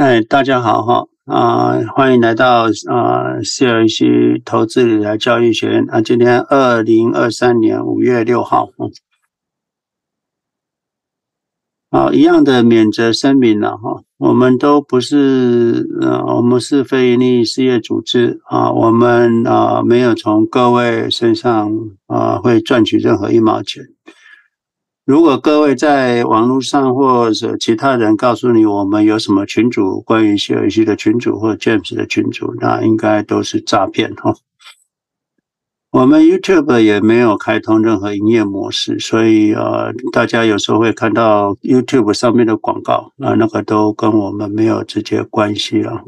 哎，大家好哈啊，欢迎来到啊 CLC 投资理财教育学院啊，今天二零二三年五月六号，嗯，好，一样的免责声明了哈，我们都不是呃，我们是非营利事业组织啊，我们啊没有从各位身上啊会赚取任何一毛钱。如果各位在网络上或者其他人告诉你我们有什么群组，关于 CLC 的群组或 James 的群组，那应该都是诈骗哈。我们 YouTube 也没有开通任何营业模式，所以呃，大家有时候会看到 YouTube 上面的广告，那那个都跟我们没有直接关系了。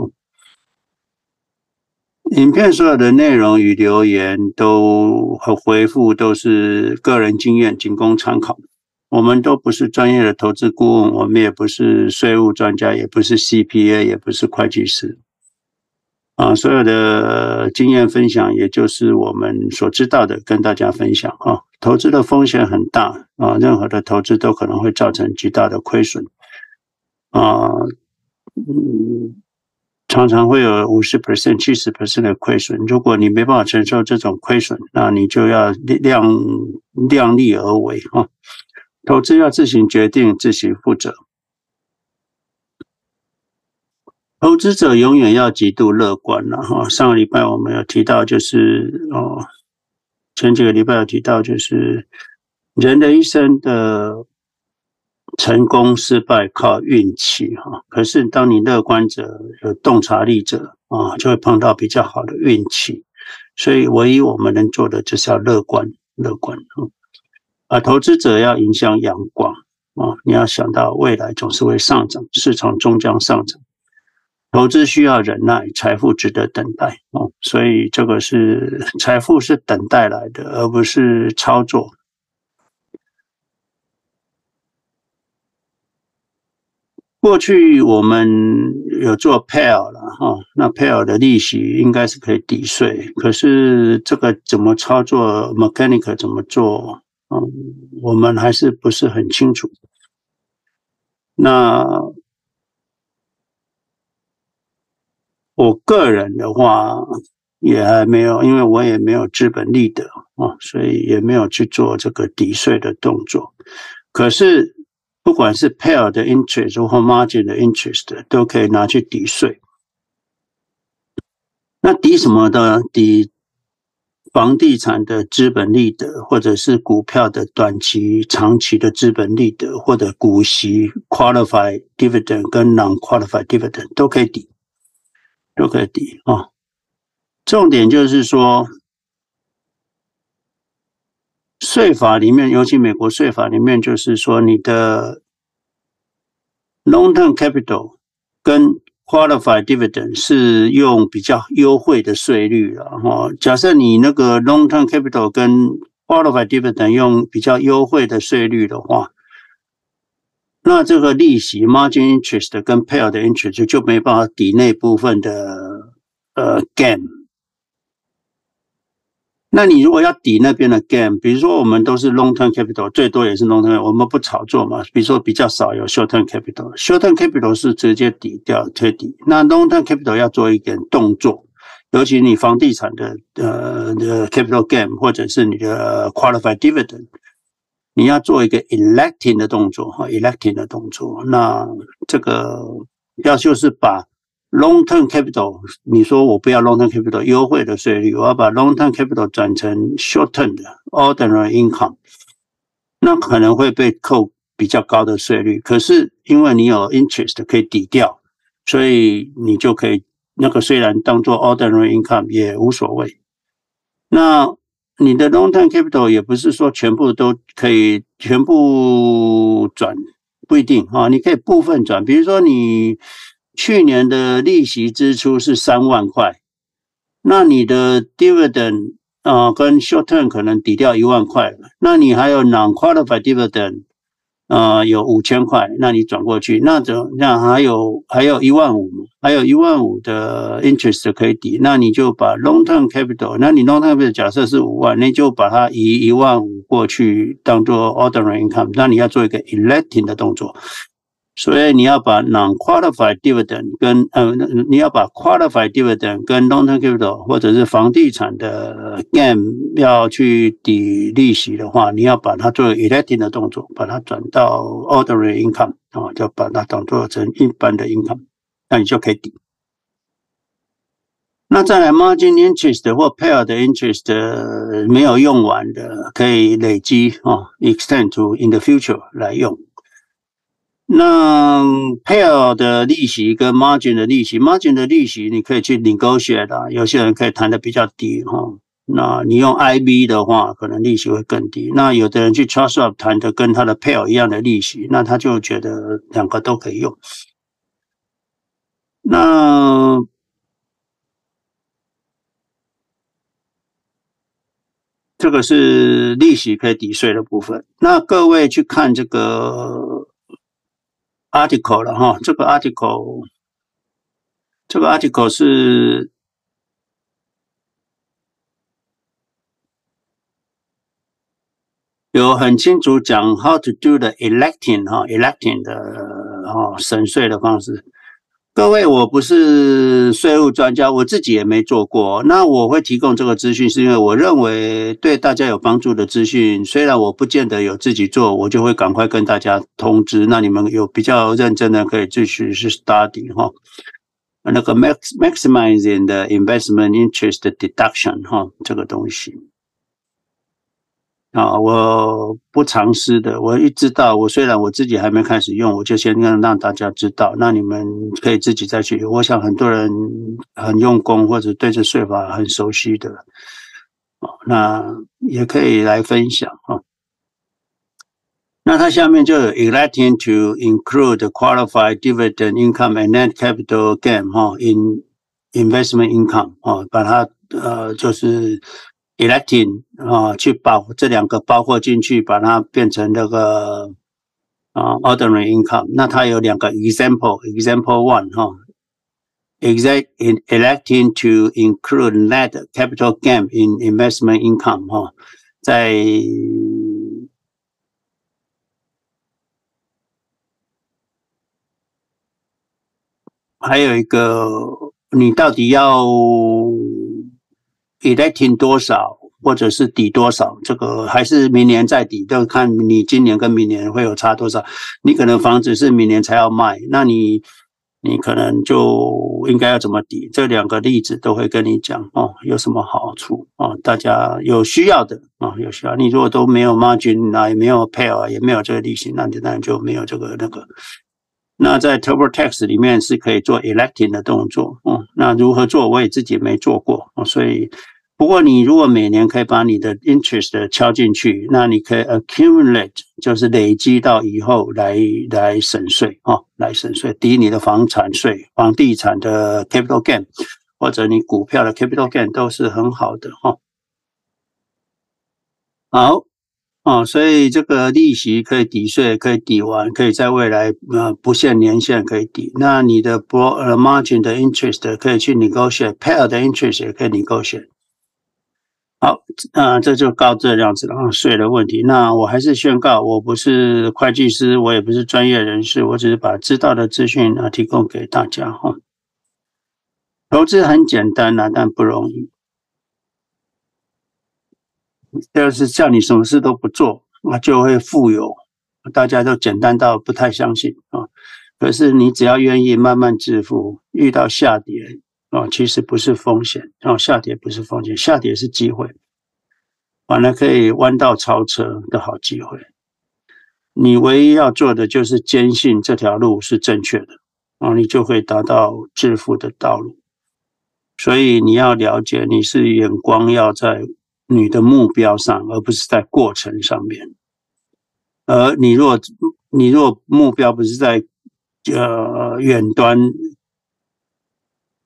影片所有的内容与留言都和回复都是个人经验，仅供参考。我们都不是专业的投资顾问，我们也不是税务专家，也不是 CPA，也不是会计师，啊，所有的经验分享，也就是我们所知道的，跟大家分享啊。投资的风险很大啊，任何的投资都可能会造成极大的亏损啊，嗯，常常会有五十 percent、七十 percent 的亏损。如果你没办法承受这种亏损，那你就要量量力而为啊。投资要自行决定，自行负责。投资者永远要极度乐观了哈。上个礼拜我们有提到，就是哦，前几个礼拜有提到，就是人的一生的成功失败靠运气哈。可是当你乐观者、有洞察力者啊，就会碰到比较好的运气。所以唯一我们能做的就是要乐观，乐观。啊，投资者要迎向阳光啊！你要想到未来总是会上涨，市场终将上涨。投资需要忍耐，财富值得等待哦。所以这个是财富是等待来的，而不是操作。过去我们有做 pair 了哈，那 pair 的利息应该是可以抵税，可是这个怎么操作？mechanic 怎么做？嗯，我们还是不是很清楚。那我个人的话也还没有，因为我也没有资本利得啊，所以也没有去做这个抵税的动作。可是不管是 pair 的 interest 或 margin 的 interest，都可以拿去抵税。那抵什么的？抵房地产的资本利得，或者是股票的短期、长期的资本利得，或者股息 （qualified dividend） 跟 non-qualified dividend 都可以抵，都可以抵啊、重点就是说，税法里面，尤其美国税法里面，就是说你的 long-term capital 跟 Qualified dividend 是用比较优惠的税率了哈。假设你那个 long-term capital 跟 Qualified dividend 用比较优惠的税率的话，那这个利息 margin interest 跟 payout 的 interest 就没办法抵那部分的呃 gain。那你如果要抵那边的 gain，比如说我们都是 long term capital，最多也是 long term，我们不炒作嘛。比如说比较少有 short term capital，short term capital 是直接抵掉推抵。那 long term capital 要做一点动作，尤其你房地产的呃的 capital gain 或者是你的 qualified dividend，你要做一个 electing 的动作哈，electing 的动作。那这个要就是把。Long term capital，你说我不要 long term capital 优惠的税率，我要把 long term capital 转成 short term 的 ordinary income，那可能会被扣比较高的税率。可是因为你有 interest 可以抵掉，所以你就可以那个虽然当做 ordinary income 也无所谓。那你的 long term capital 也不是说全部都可以全部转，不一定啊，你可以部分转，比如说你。去年的利息支出是三万块，那你的 dividend 啊、跟 short term 可能抵掉一万块，那你还有 non-qualified dividend 啊、有五千块，那你转过去，那怎那还有还有一万五，还有一万五的 interest 可以抵，那你就把 long term capital，那你 long term capital 假设是五万，你就把它移一万五过去当做 ordinary income，那你要做一个 electing 的动作。所以你要把 non-qualified dividend 跟呃，你要把 qualified dividend 跟 long-term capital 或者是房地产的 gain 要去抵利息的话，你要把它做 electing 的动作，把它转到 ordinary income 啊，就把它当做成一般的 income，那你就可以抵。那再来 margin interest 或 payout interest 没有用完的，可以累积啊，extend to in the future 来用。那 payout 的利息跟 margin 的利息，margin 的利息你可以去 negotiate 的，有些人可以谈的比较低哈。那你用 IB 的话，可能利息会更低。那有的人去 trust swap 谈的跟他的 payout 一样的利息，那他就觉得两个都可以用。那这个是利息可以抵税的部分。那各位去看这个。Article 了哈，这个 article，这个 article 是有很清楚讲 how to do the electing 哈，electing 的哈审税的方式。各位，我不是税务专家，我自己也没做过。那我会提供这个资讯，是因为我认为对大家有帮助的资讯。虽然我不见得有自己做，我就会赶快跟大家通知。那你们有比较认真的，可以继续去 study 哈。那个 max maximizing the investment interest deduction 哈，这个东西。啊，我不尝试的，我一知道，我虽然我自己还没开始用，我就先让让大家知道，那你们可以自己再去。我想很多人很用功或者对这税法很熟悉的，啊，那也可以来分享啊。那它下面就有 electing to include qualified dividend income and net capital gain 哈 in investment income 啊，把它呃就是。Electing 啊，去把这两个包括进去，把它变成那个啊 ordinary income。那它有两个 example，example one 哈，exact in electing to include net capital gain in investment income 哈，在还有一个，你到底要你在停多少，或者是抵多少，这个还是明年再抵，就看你今年跟明年会有差多少。你可能房子是明年才要卖，那你你可能就应该要怎么抵？这两个例子都会跟你讲哦，有什么好处哦？大家有需要的啊，有需要。你如果都没有 margin，啊也没有 payout，也没有这个利息，那你当然就没有这个那个。那在 TurboTax 里面是可以做 electing 的动作哦。那如何做？我也自己没做过哦，所以。不过，你如果每年可以把你的 interest 敲进去，那你可以 accumulate，就是累积到以后来来省税啊，来省税，抵你的房产税、房地产的 capital gain，或者你股票的 capital gain 都是很好的哈。好哦，所以这个利息可以抵税，可以抵完，可以在未来呃不限年限可以抵。那你的 broad margin 的 interest 可以去 negotiate，payout 的 interest 也可以 negotiate。好，那这就告这样子了啊，税的问题。那我还是宣告，我不是会计师，我也不是专业人士，我只是把知道的资讯啊提供给大家哈。投资很简单呐，但不容易。要是叫你什么事都不做，那就会富有。大家都简单到不太相信啊。可是你只要愿意慢慢致富，遇到下跌。啊，其实不是风险，啊，下跌不是风险，下跌是机会，反而可以弯道超车的好机会。你唯一要做的就是坚信这条路是正确的，啊，你就会达到致富的道路。所以你要了解，你是眼光要在你的目标上，而不是在过程上面。而你若你若目标不是在呃远端。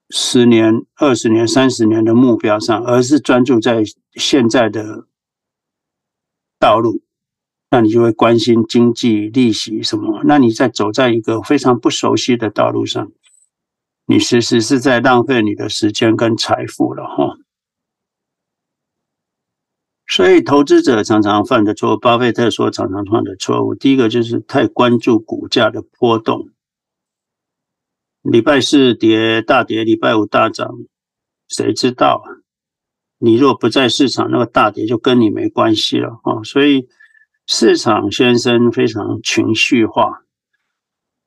十年、二十年、三十年的目标上，而是专注在现在的道路，那你就会关心经济、利息什么。那你在走在一个非常不熟悉的道路上，你其实是在浪费你的时间跟财富了哈。所以投资者常常犯的错，巴菲特说常常犯的错误，第一个就是太关注股价的波动。礼拜四跌大跌，礼拜五大涨，谁知道？你若不在市场，那个大跌就跟你没关系了啊！所以市场先生非常情绪化。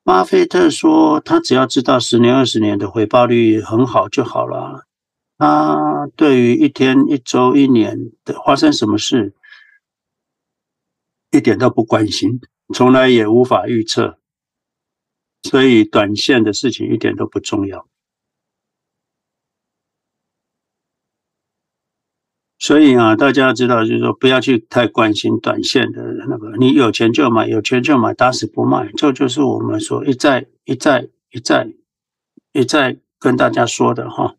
巴菲特说，他只要知道十年、二十年的回报率很好就好了。他对于一天、一周、一年的发生什么事，一点都不关心，从来也无法预测。所以，短线的事情一点都不重要。所以啊，大家知道，就是说，不要去太关心短线的那个。你有钱就买，有钱就买，打死不卖。这就是我们说一再、一再、一再、一再跟大家说的哈。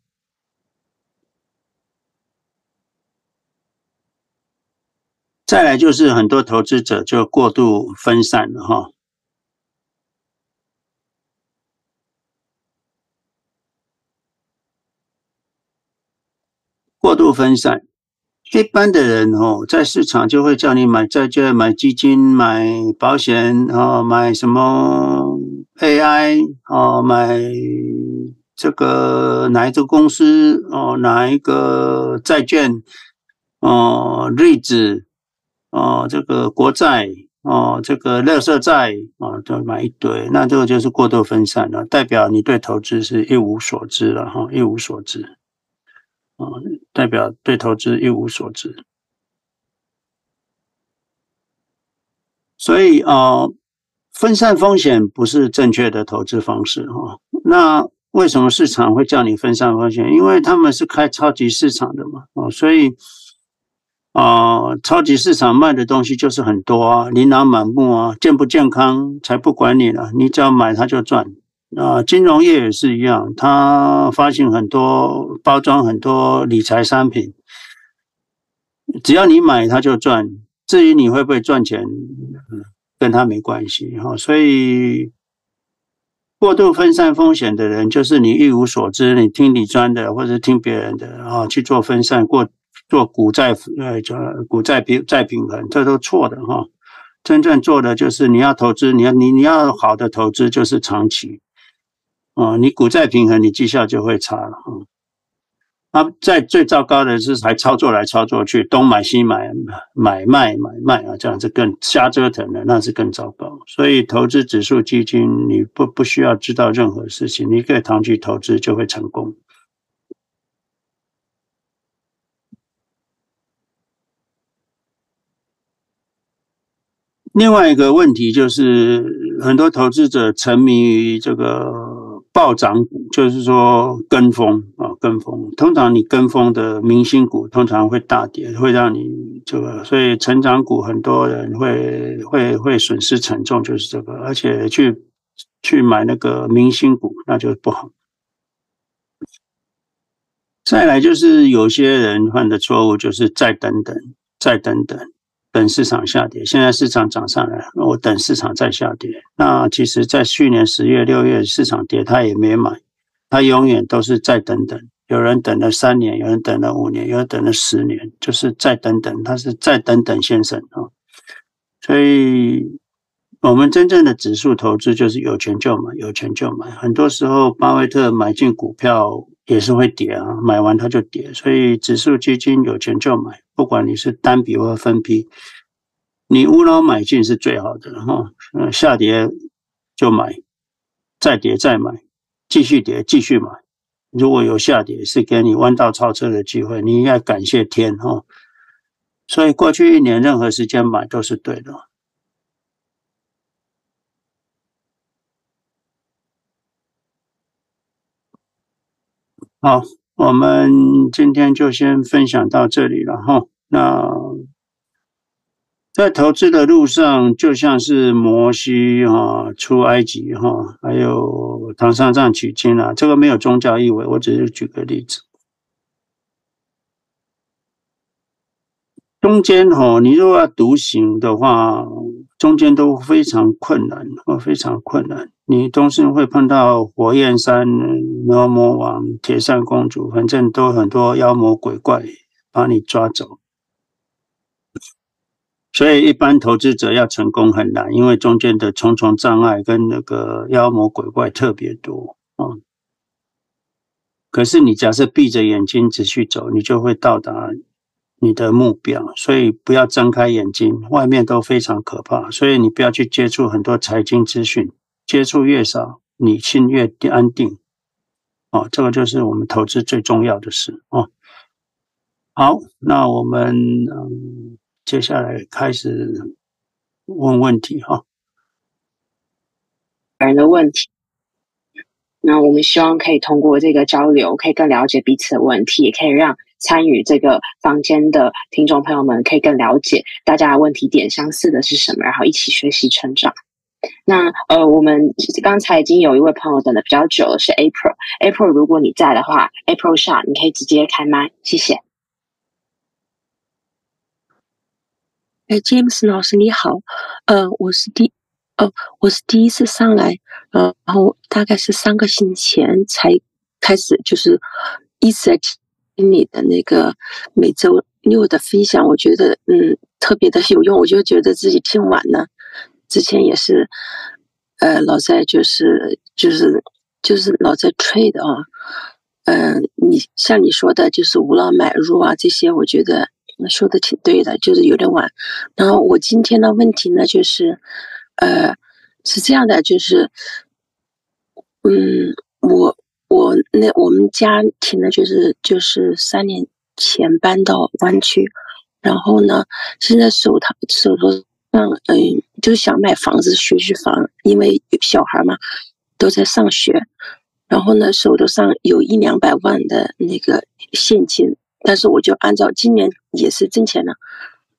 再来就是很多投资者就过度分散了哈。过度分散，一般的人哦，在市场就会叫你买债券、买基金、买保险啊，买什么 AI 啊，买这个哪一个公司哦，哪一个债券哦，REITs 哦，这个国债哦，这个垃圾债啊，都买一堆，那这个就是过度分散了，代表你对投资是一无所知了哈，一无所知。啊，代表对投资一无所知，所以啊，分散风险不是正确的投资方式哈。那为什么市场会叫你分散风险？因为他们是开超级市场的嘛，啊，所以啊，超级市场卖的东西就是很多啊，琳琅满目啊，健不健康才不管你了，你只要买它就赚。啊，金融业也是一样，它发行很多、包装很多理财商品，只要你买它就赚。至于你会不会赚钱，跟它没关系哈。所以，过度分散风险的人，就是你一无所知，你听理专的或者听别人的啊去做分散，过做股债呃，叫股债平债平衡，这都错的哈。真正做的就是你要投资，你要你你要好的投资就是长期。哦，你股债平衡，你绩效就会差了。嗯，啊，在最糟糕的是还操作来操作去，东买西买，买卖买卖啊，这样子更瞎折腾的，那是更糟糕。所以投资指数基金，你不不需要知道任何事情，你可以长期投资就会成功。另外一个问题就是，很多投资者沉迷于这个。暴涨股就是说跟风啊，跟风。通常你跟风的明星股通常会大跌，会让你这个，所以成长股很多人会会会损失惨重，就是这个。而且去去买那个明星股，那就不好。再来就是有些人犯的错误，就是再等等，再等等。等市场下跌，现在市场涨上来，我等市场再下跌。那其实，在去年十月、六月市场跌，他也没买，他永远都是再等等。有人等了三年，有人等了五年，有人等了十年，就是再等等，他是再等等先生啊。所以，我们真正的指数投资就是有钱就买，有钱就买。很多时候，巴菲特买进股票也是会跌啊，买完它就跌。所以，指数基金有钱就买。不管你是单笔或分批，你无脑买进是最好的哈。嗯，下跌就买，再跌再买，继续跌继续买。如果有下跌，是给你弯道超车的机会，你应该感谢天哈。所以过去一年任何时间买都是对的。好。我们今天就先分享到这里了哈。那在投资的路上，就像是摩西哈出埃及哈，还有唐三藏取经啊，这个没有宗教意味，我只是举个例子。中间哈，你如果要独行的话，中间都非常困难，非常困难。你总是会碰到火焰山、牛魔王、铁扇公主，反正都很多妖魔鬼怪把你抓走。所以一般投资者要成功很难，因为中间的重重障碍跟那个妖魔鬼怪特别多啊。可是你假设闭着眼睛只去走，你就会到达你的目标。所以不要睁开眼睛，外面都非常可怕。所以你不要去接触很多财经资讯，接触越少，你心越安定。哦，这个就是我们投资最重要的事哦。好，那我们嗯，接下来开始问问题哈。人的问题。那我们希望可以通过这个交流，可以更了解彼此的问题，也可以让参与这个房间的听众朋友们可以更了解大家的问题点相似的是什么，然后一起学习成长。那呃，我们刚才已经有一位朋友等的比较久了，是 April。April，如果你在的话，April 下你可以直接开麦，谢谢。哎，James 老师你好，呃，我是第。哦，我是第一次上来，然后大概是三个星期前才开始，就是一直在你的那个每周六的分享，我觉得嗯特别的有用，我就觉得自己听完了。之前也是，呃，老在就是就是就是老在 trade 啊，嗯、你像你说的，就是无脑买入啊这些，我觉得说的挺对的，就是有点晚。然后我今天的问题呢，就是。呃，是这样的，就是，嗯，我我那我们家庭呢，就是就是三年前搬到湾区，然后呢，现在手头手头上，嗯，就是想买房子学区房，因为小孩嘛，都在上学，然后呢，手头上有一两百万的那个现金，但是我就按照今年也是挣钱了，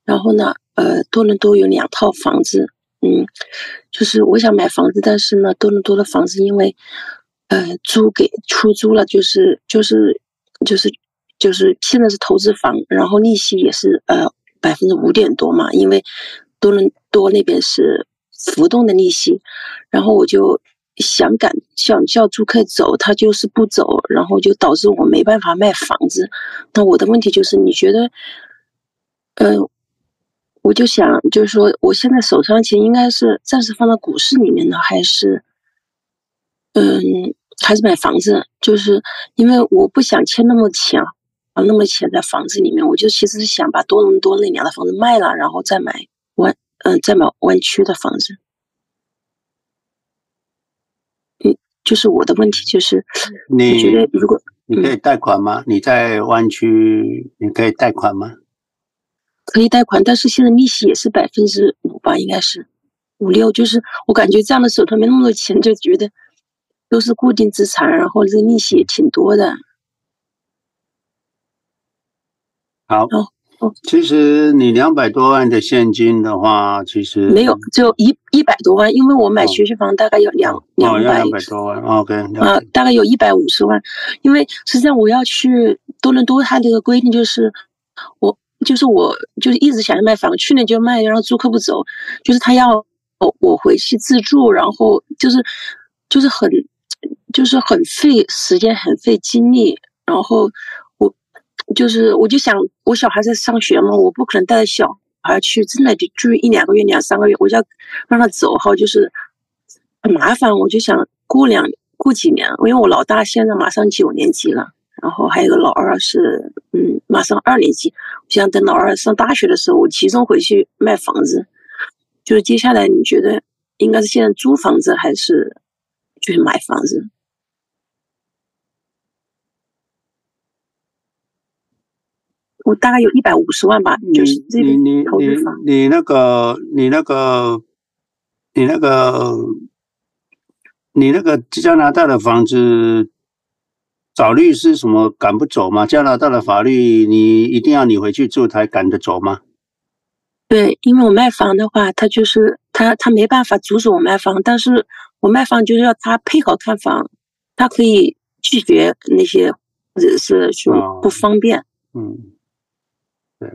然后呢，呃，多伦多有两套房子。嗯，就是我想买房子，但是呢，多伦多的房子因为，呃，租给出租了，就是就是就是就是现在是投资房，然后利息也是呃百分之五点多嘛，因为多伦多那边是浮动的利息，然后我就想赶想叫租客走，他就是不走，然后就导致我没办法卖房子。那我的问题就是，你觉得，呃？我就想，就是说，我现在手上钱应该是暂时放到股市里面呢，还是，嗯，还是买房子？就是因为我不想欠那么钱啊，那么钱在房子里面，我就其实是想把多伦多那两套房子卖了，然后再买湾，嗯，再买湾区的房子。嗯，就是我的问题就是，你觉得如果你可以贷款吗？嗯，你在湾区你可以贷款吗？可以贷款，但是现在利息也是百分之五吧，应该是五六。就是我感觉这样的手头没那么多钱，就觉得都是固定资产，然后这个利息也挺多的。好，哦哦，其实你两百多万的现金的话，其实没有，只有一一百多万，因为我买学区房大概有两两百多万，OK，啊，大概有一百五十万。因为实际上我要去多伦多，它这个规定就是我。就是我，就是一直想要卖房，去年就卖，然后租客不走，就是他要我回去自住，然后就是就是很就是很费时间，很费精力，然后我就是我就想，我小孩在上学嘛，我不可能带着小孩去，真的就住一两个月、两三个月，我就要让他走哈，就是很麻烦，我就想过两过几年，因为我老大现在马上九年级了。然后还有个老二是，嗯，马上二年级。我想等老二上大学的时候，我集中回去卖房子。就是接下来，你觉得应该是现在租房子还是就是买房子？我大概有一百五十万吧，就是这边投资房。你你那个你那个你那个你那个加拿大的房子。找律师什么赶不走吗？加拿大的法律，你一定要你回去住才赶得走吗？对，因为我卖房的话，他就是他他没办法阻止我卖房，但是我卖房就是要他配好看房，他可以拒绝那些或者是说不方便。哦、嗯，对，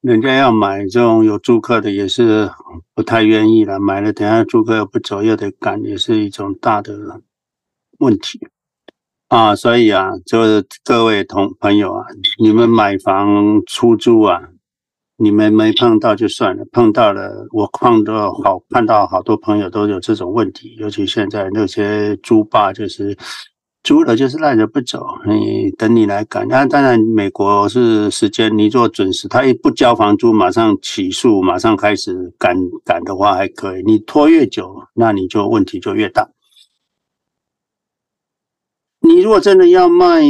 人家要买这种有租客的也是不太愿意了，买了等下租客又不走又得赶，也是一种大的问题。啊，所以啊，就是各位同朋友啊，你们买房出租啊，你们没碰到就算了，碰到了，我碰到好碰到好多朋友都有这种问题，尤其现在那些租霸就是租了就是赖着不走，你等你来赶。那当然，美国是时间，你做准时，他一不交房租，马上起诉，马上开始赶赶的话还可以，你拖越久，那你就问题就越大。你如果真的要卖。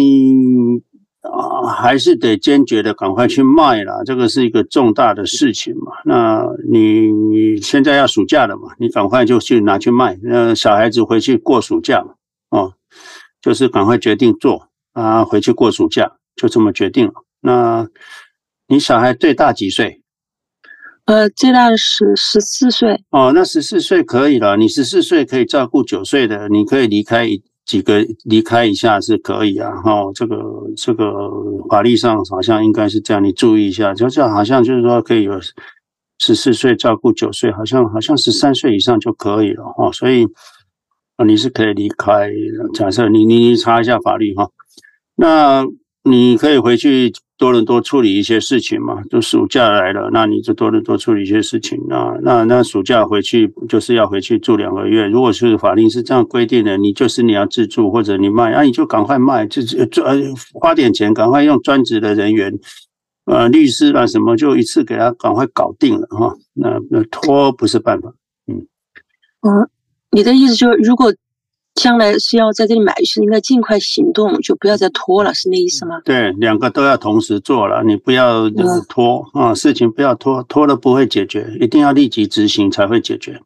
啊，还是得坚决的赶快去卖啦，这个是一个重大的事情嘛。那你你现在要暑假了嘛，你赶快就去拿去卖。那小孩子回去过暑假嘛，哦，就是赶快决定做啊，回去过暑假，就这么决定了。那你小孩最大几岁？呃，最大十十四岁。哦，那十四岁可以了，你十四岁可以照顾九岁的，你可以离开一。几个离开一下是可以啊，哈，这个这个法律上好像应该是这样，你注意一下，就这好像就是说可以有十四岁照顾九岁，好像好像十三岁以上就可以了哈，所以啊你是可以离开，假设你你你查一下法律哈，那你可以回去。多伦多处理一些事情嘛，就暑假来了，那你就多伦多处理一些事情啊。那那暑假回去就是要回去住两个月。如果是法令是这样规定的，你就是你要自住或者你卖，那、你就赶快卖，就就呃花点钱，赶快用专职的人员，呃律师啊什么，就一次给他赶快搞定了哈。那那拖不是办法。嗯，嗯，你的意思就是如果。将来是要在这里买，是应该尽快行动，就不要再拖了，是那意思吗？对，两个都要同时做了，你不要拖啊、嗯，事情不要拖，拖了不会解决，一定要立即执行才会解决。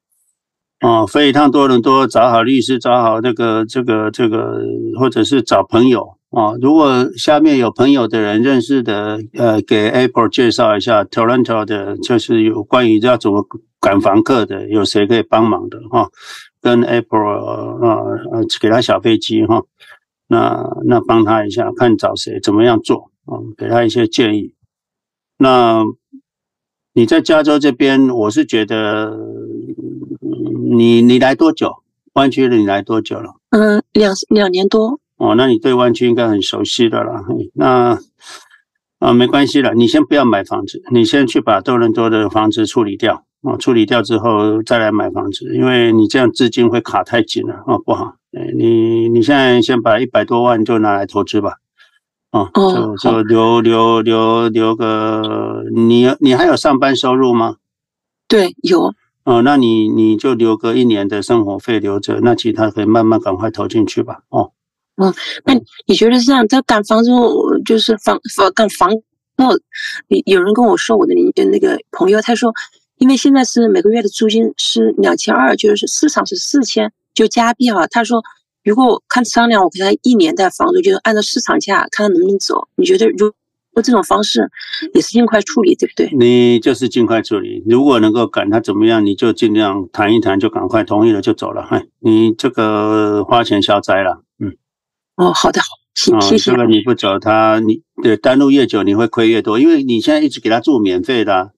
啊，飞一趟多伦多，找好律师，找好这个这个这个，或者是找朋友啊。如果下面有朋友的人认识的，呃，给 Apple 介绍一下 Toronto 的，就是有关于要怎么赶房客的，有谁可以帮忙的啊？跟 April 啊呃，给他小飞机哈，那那帮他一下，看找谁怎么样做啊，给他一些建议。那你在加州这边，我是觉得你你来多久？湾区的你来多久了？嗯，两两年多。哦，那你对湾区应该很熟悉的了。那啊，没关系了，你先不要买房子，你先去把多伦多的房子处理掉。哦，处理掉之后再来买房子，因为你这样资金会卡太紧了哦，不好。你你现在先把一百多万就拿来投资吧，哦，就就留留留留个，你你还有上班收入吗？对，有。哦，那你你就留个一年的生活费留着，那其他可以慢慢赶快投进去吧。哦，嗯，那你觉得这样，他赶房子就是房房赶房，那有有人跟我说，我的邻那个朋友他说。因为现在是每个月的租金是两千二，就是市场是四千，就加币哈。他说，如果我看商量，我给他一年的房租，就是按照市场价，看他能不能走。你觉得，如果这种方式也是尽快处理，对不对？你就是尽快处理，如果能够赶他怎么样，你就尽量谈一谈，就赶快同意了就走了。嗨，你这个花钱消灾了，嗯。哦，好的，好，谢谢。这个你不走，他你对单路越久，你会亏越多，因为你现在一直给他住免费的。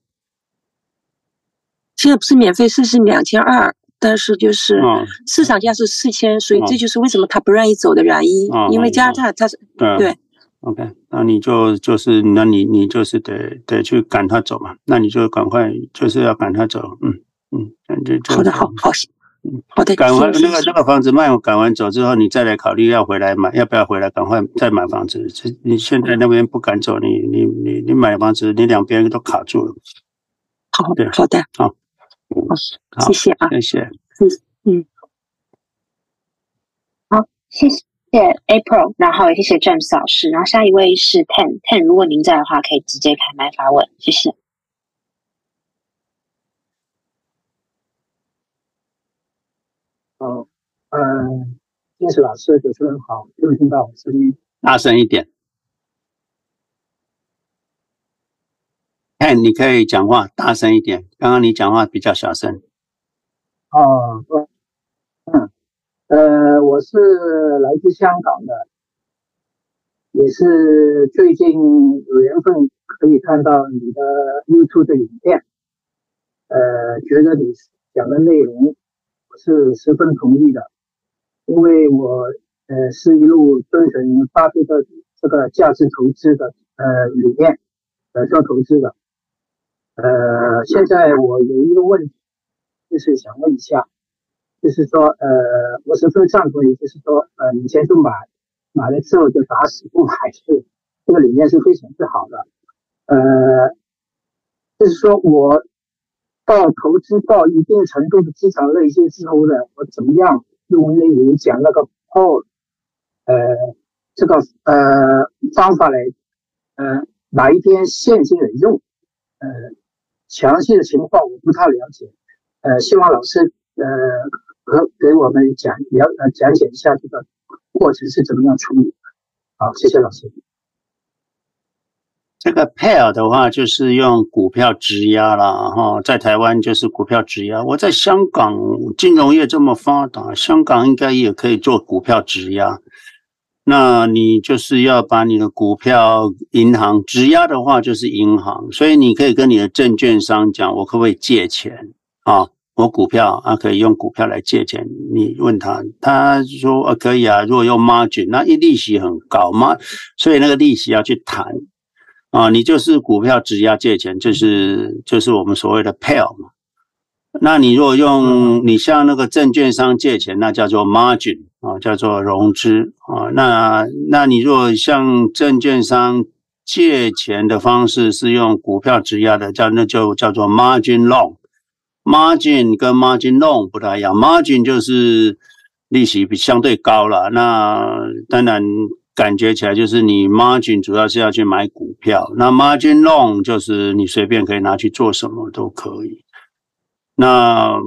现在不是免费，试是两千二，但是就是市场价是四千，哦，所以这就是为什么他不愿意走的原因。哦，因为加拿大他是对，对，OK，那你就就是，那你你就是得得去赶他走嘛，那你就赶快就是要赶他走，嗯嗯，就就好的，好好，嗯，好的，赶完那个那个房子卖，赶完走之后，你再来考虑要回来买，要不要回来，赶快再买房子。这你现在那边不敢走，你你你你买房子，你两边都卡住了。好的，好的，好。好，谢谢啊，谢谢，嗯，好，谢谢 April，然后也谢谢 James 老师，然后下一位是 Ten，Ten，如果您在的话，可以直接开麦发问，谢谢。哦，呃，James 老师，主持人好，有没有听到我声音？大声一点。哎，你可以讲话大声一点。刚刚你讲话比较小声。哦，嗯，呃，我是来自香港的，也是最近有缘分可以看到你的 YouTube 的影片，呃，觉得你讲的内容我是十分同意的，因为我呃是一路遵循巴菲特这个价值投资的呃理念来做投资的。呃，现在我有一个问题，就是想问一下，就是说，呃，我十分赞同，也就是说，呃，以前就买买了之后就打死不买，是这个理念是非常之好的。呃，就是说我到投资到一定程度的资产类型之后呢，我怎么样用那你讲那个 call，呃，这个呃方法来，呃，哪一天现金来用，呃，详细的情况我不太了解，呃，希望老师呃和给我们讲了呃讲解一下这个过程是怎么样处理。好，谢谢老师。这个 pair 的话，就是用股票质押了哈，在台湾就是股票质押。我在香港金融业这么发达，香港应该也可以做股票质押。那你就是要把你的股票银行质押的话，就是银行，所以你可以跟你的证券商讲，我可不可以借钱啊？我股票啊，可以用股票来借钱。你问他，他说啊可以啊，如果用 margin，那一利息很高嘛，所以那个利息要去谈。啊，你就是股票质押借钱，就是就是我们所谓的 pair 嘛。那你如果用你向那个证券商借钱，那叫做 margin 啊，叫做融资啊。那那你如果向证券商借钱的方式是用股票质押的，叫那就叫做 margin loan。margin 跟 margin loan 不太一样，margin 就是利息比相对高了。那当然。感觉起来就是你 margin 主要是要去买股票，那 margin loan 就是你随便可以拿去做什么都可以。那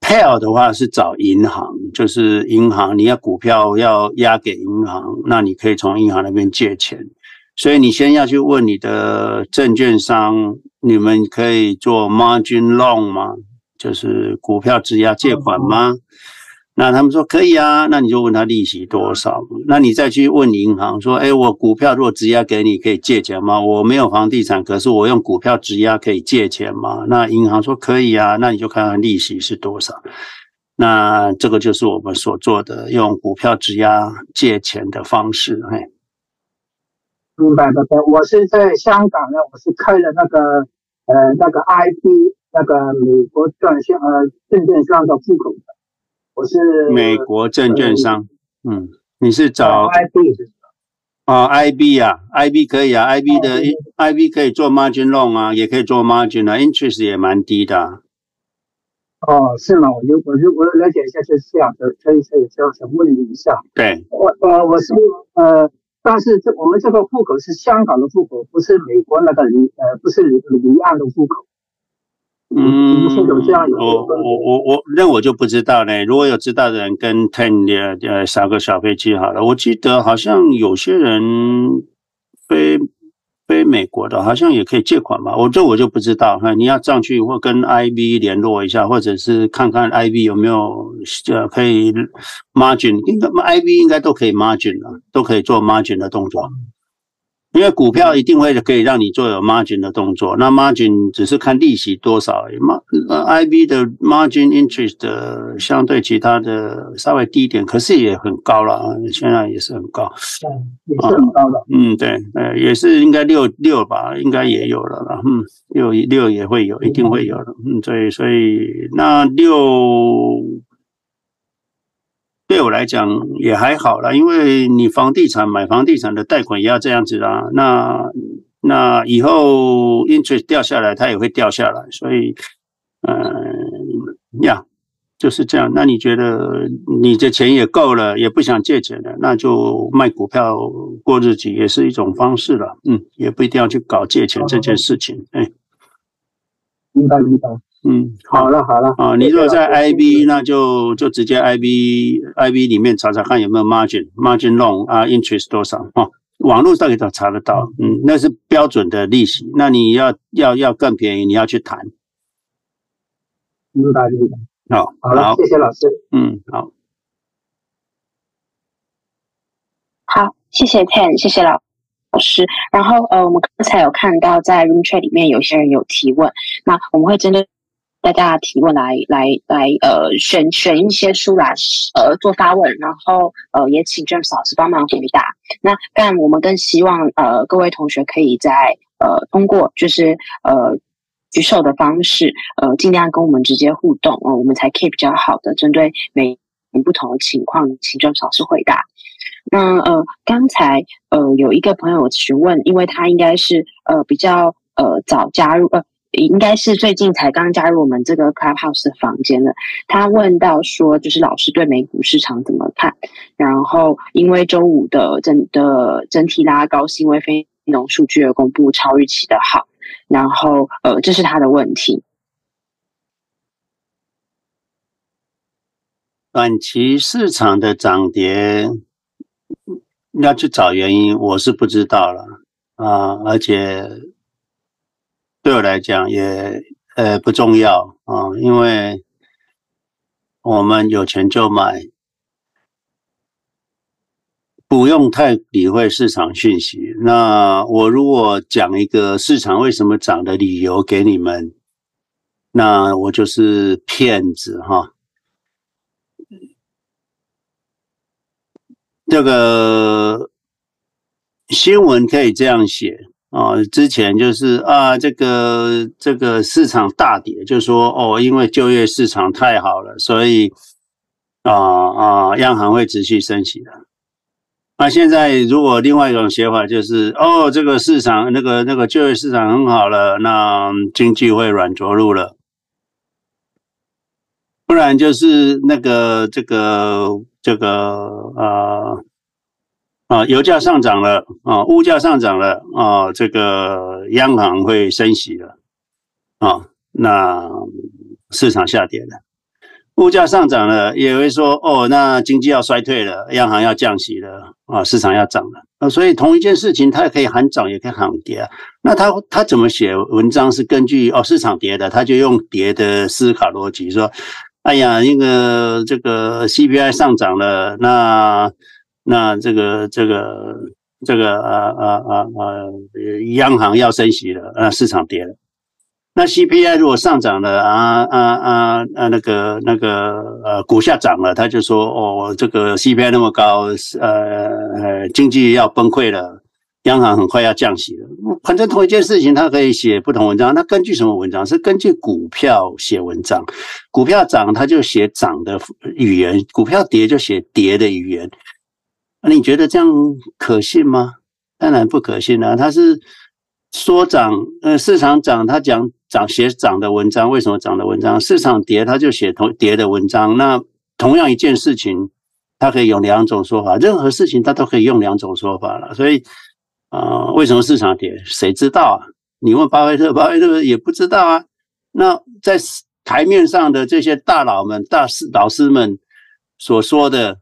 pair 的话是找银行，就是银行你要股票要押给银行，那你可以从银行那边借钱。所以你先要去问你的证券商，你们可以做 margin loan 吗？就是股票质押借款吗？那他们说可以啊，那你就问他利息多少，那你再去问银行说，哎，我股票如果质押给你，可以借钱吗？我没有房地产，可是我用股票质押可以借钱吗？那银行说可以啊，那你就看看利息是多少。那这个就是我们所做的用股票质押借钱的方式。嘿，明白的，我是在香港呢，我是开了那个呃那个 I P 那个美国证券呃证券商的户口的。我是美国证券商，嗯，你是找 IB 啊？IB 啊，IB 可以啊，IB 的 IB 可以做 margin loan 啊，也可以做 margin 啊，interest 也蛮低的。哦，是吗？我就我就我了解一下，就是这样的，所以所以这样想问你一下。对，我呃我是呃，但是这我们这个户口是香港的户口，不是美国那个离呃不是离离岸的户口。嗯，我我我我那我就不知道呢。如果有知道的人跟 Ten 呃呃撒个小飞机好了。我记得好像有些人飞飞美国的，好像也可以借款吧。我这我就不知道哈。你要上去或跟 IB 联络一下，或者是看看 IB 有没有呃可以 margin，应该 IB 应该都可以 margin 了，都可以做 margin 的动作。因为股票一定会可以让你做有 margin 的动作，那 margin 只是看利息多少而已。呃，IB 的 margin interest 相对其他的稍微低一点，可是也很高了啊，现在也是很高，也是很高的。嗯，对，呃，也是应该六六吧，应该也有了啦。嗯，六六也会有，一定会有的。嗯，所以所以那六。对我来讲也还好啦，因为你房地产买房地产的贷款也要这样子啊。那那以后 interest 掉下来，它也会掉下来，所以，嗯、呀，就是这样。那你觉得你的钱也够了，也不想借钱了，那就卖股票过日子也是一种方式了。嗯，也不一定要去搞借钱这件事情。哎，明白明白。嗯，好了好了啊，你如果在 IB，那就就直接 IB IB 里面查查看有没有 margin margin loan 啊，interest 多少啊？网络上也都查得到，嗯，那是标准的利息。那你要要要更便宜，你要去谈。明白明白。好，好了，谢谢老师。嗯，好。好，谢谢 Ten，谢谢老老师。然后呃，我们刚才有看到在 Room Chat 里面有些人有提问，那我们会针对。大家提问来来来，呃，选选一些书来，呃，做发问，然后呃，也请 James 老师帮忙回答。那但我们更希望呃，各位同学可以在呃通过就是呃举手的方式，呃尽量跟我们直接互动哦、呃，我们才可以比较好的针对每不同的情况，请郑老师回答。那呃刚才呃有一个朋友询问，因为他应该是呃比较呃早加入呃。应该是最近才刚加入我们这个 Clubhouse 的房间的。他问到说，就是老师对美股市场怎么看？然后因为周五的整的整体拉高是因为非农数据的公布超预期的好。然后呃，这是他的问题。短期市场的涨跌要去找原因，我是不知道了啊，而且。对我来讲也呃不重要啊，因为我们有钱就买，不用太理会市场讯息。那我如果讲一个市场为什么涨的理由给你们，那我就是骗子哈。这个新闻可以这样写。哦，之前就是啊，这个这个市场大跌，就说哦，因为就业市场太好了，所以啊啊，央行会持续升息的。那现在如果另外一种写法就是哦，这个市场那个那个就业市场很好了，那经济会软着陆了，不然就是那个这个这个啊。啊，油价上涨了啊，物价上涨了啊，这个央行会升息了啊，那市场下跌了，物价上涨了，也会说哦，那经济要衰退了，央行要降息了啊，市场要涨了啊，所以同一件事情，它也可以喊涨，也可以喊跌啊。那他他怎么写文章是根据哦市场跌的，他就用跌的思考逻辑说，哎呀，那个这个 CPI 上涨了，那。那这个这个这个呃呃呃呃，央行要升息了，呃，市场跌了。那 CPI 如果上涨了啊啊啊啊，那个那个呃，股价涨了，他就说哦，这个 CPI 那么高，呃呃，经济要崩溃了，央行很快要降息了。反正同一件事情，他可以写不同文章。那根据什么文章？是根据股票写文章。股票涨，他就写涨的语言；股票跌，就写跌的语言。那你觉得这样可信吗？当然不可信啊！他是说涨，呃，市场涨，他讲涨写涨的文章，为什么涨的文章？市场跌，他就写同跌的文章。那同样一件事情，他可以用两种说法，任何事情他都可以用两种说法了。所以啊、为什么市场跌？谁知道啊？你问巴菲特，巴菲特也不知道啊。那在台面上的这些大佬们、大师老师们所说的。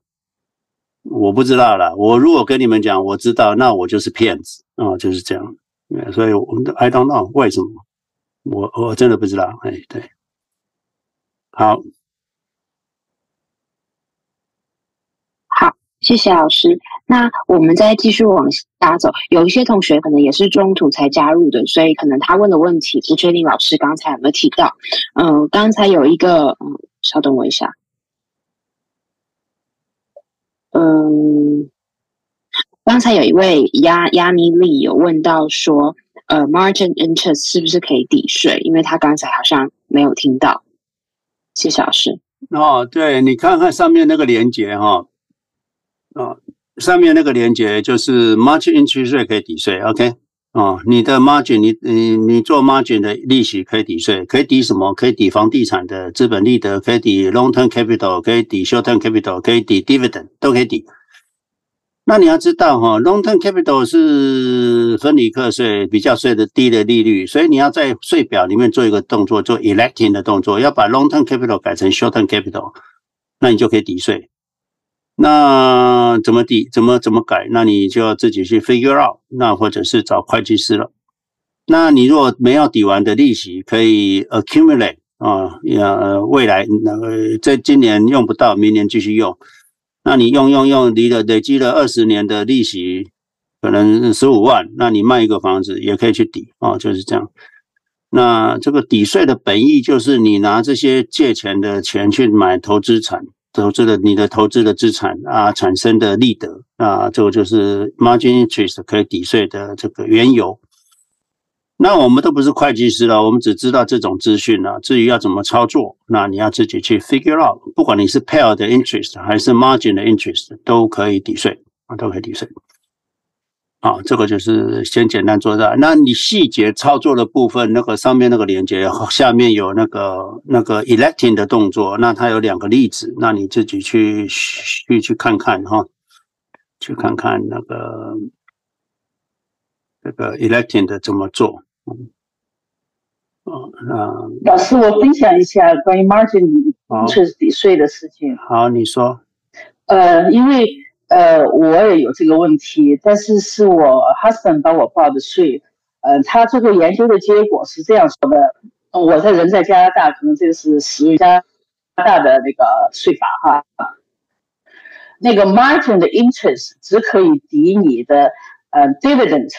我不知道啦，我如果跟你们讲我知道，那我就是骗子啊、就是这样。所以我们的 I don't know 为什么，我我真的不知道。哎，对，好，好，谢谢老师。那我们再继续往下走，有一些同学可能也是中途才加入的，所以可能他问的问题不确定老师刚才有没有提到。嗯、刚才有一个，嗯，稍等我一下。嗯，刚才有一位亚亚尼利有问到说，呃，margin interest 是不是可以抵税？因为他刚才好像没有听到。谢谢老师。哦，对，你看看上面那个连接哈，哦，上面那个连接就是 margin interest 税可以抵税，OK。哦，你的 margin，你你你做 margin 的利息可以抵税，可以抵什么？可以抵房地产的资本利得，可以抵 long term capital，可以抵 short term capital，可以抵 dividend，都可以抵。那你要知道哈，long term capital 是分离课税，比较税的低的利率，所以你要在税表里面做一个动作，做 electing 的动作，要把 long term capital 改成 short term capital，那你就可以抵税。那怎么抵？怎么怎么改？那你就要自己去 figure out。那或者是找会计师了。那你如果没有抵完的利息，可以 accumulate 啊，呃，未来那个在今年用不到，明年继续用。那你用用用，离了累积了二十年的利息，可能十五万，那你卖一个房子也可以去抵啊，就是这样。那这个抵税的本意就是你拿这些借钱的钱去买投资产。投资的你的投资的资产啊，产生的利得啊，这个就是 margin interest 可以抵税的这个缘由。那我们都不是会计师了，我们只知道这种资讯了。至于要怎么操作，那你要自己去 figure out。不管你是 pair 的 interest 还是 margin 的 interest，都可以抵税啊，都可以抵税。好，这个就是先简单做到。那你细节操作的部分，那个上面那个连接下面有那个那个 electing 的动作，那它有两个例子，那你自己去去去看看哈，去看看那个这个 electing 的怎么做。嗯，哦，那老师，我分享一下关于 margin interest 抵税的事情。好，你说。呃，因为呃，我也有这个问题，但是是我 husband 帮我报的税。呃，他这个研究的结果是这样说的：我在人在加拿大，可能这个是属于加拿大的那个税法哈。那个 margin 的 interest 只可以抵你的呃 dividend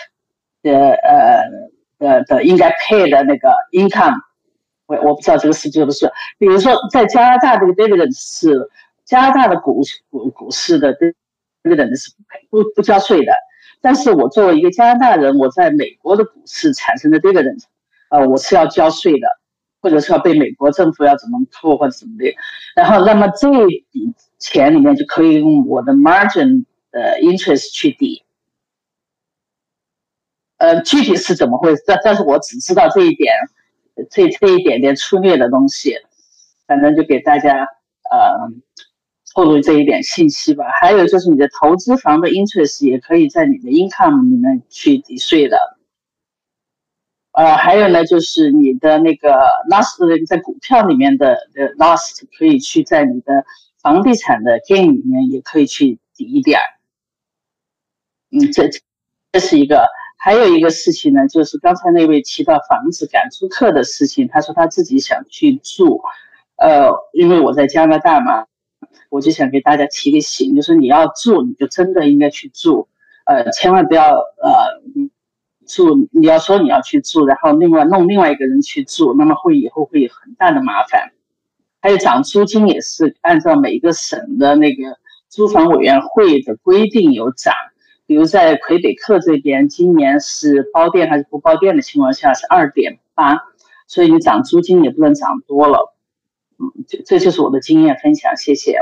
的呃。的的应该 pay 的那个 income，我我不知道这个是不是不是。比如说在加拿大这个 dividend 是加拿大的股股股市的 dividend 是不不交税的，但是我作为一个加拿大人，我在美国的股市产生的 dividend，呃，我是要交税的，或者是要被美国政府要怎么扣或者什么的。然后那么这笔钱里面就可以用我的 margin 的 interest 去抵。呃，具体是怎么回事？但但是我只知道这一点，这这一点点粗略的东西，反正就给大家呃透露这一点信息吧。还有就是你的投资房的 interest 也可以在你的 income 里面去抵税的。呃，还有呢，就是你的那个 loss 在股票里面的的 loss 可以去在你的房地产的 gain 里面也可以去抵一点。嗯，这这是一个。还有一个事情呢，就是刚才那位提到房子赶租客的事情，他说他自己想去住，呃，因为我在加拿大嘛，我就想给大家提个醒，就是你要住，你就真的应该去住，呃，千万不要呃住，你要说你要去住，然后另外弄另外一个人去住，那么会以后会有很大的麻烦。还有涨租金也是按照每一个省的那个租房委员会的规定有涨。比如在魁北克这边，今年是包店还是不包店的情况下是二点八，所以你涨租金也不能涨多了。这这就是我的经验分享，谢谢。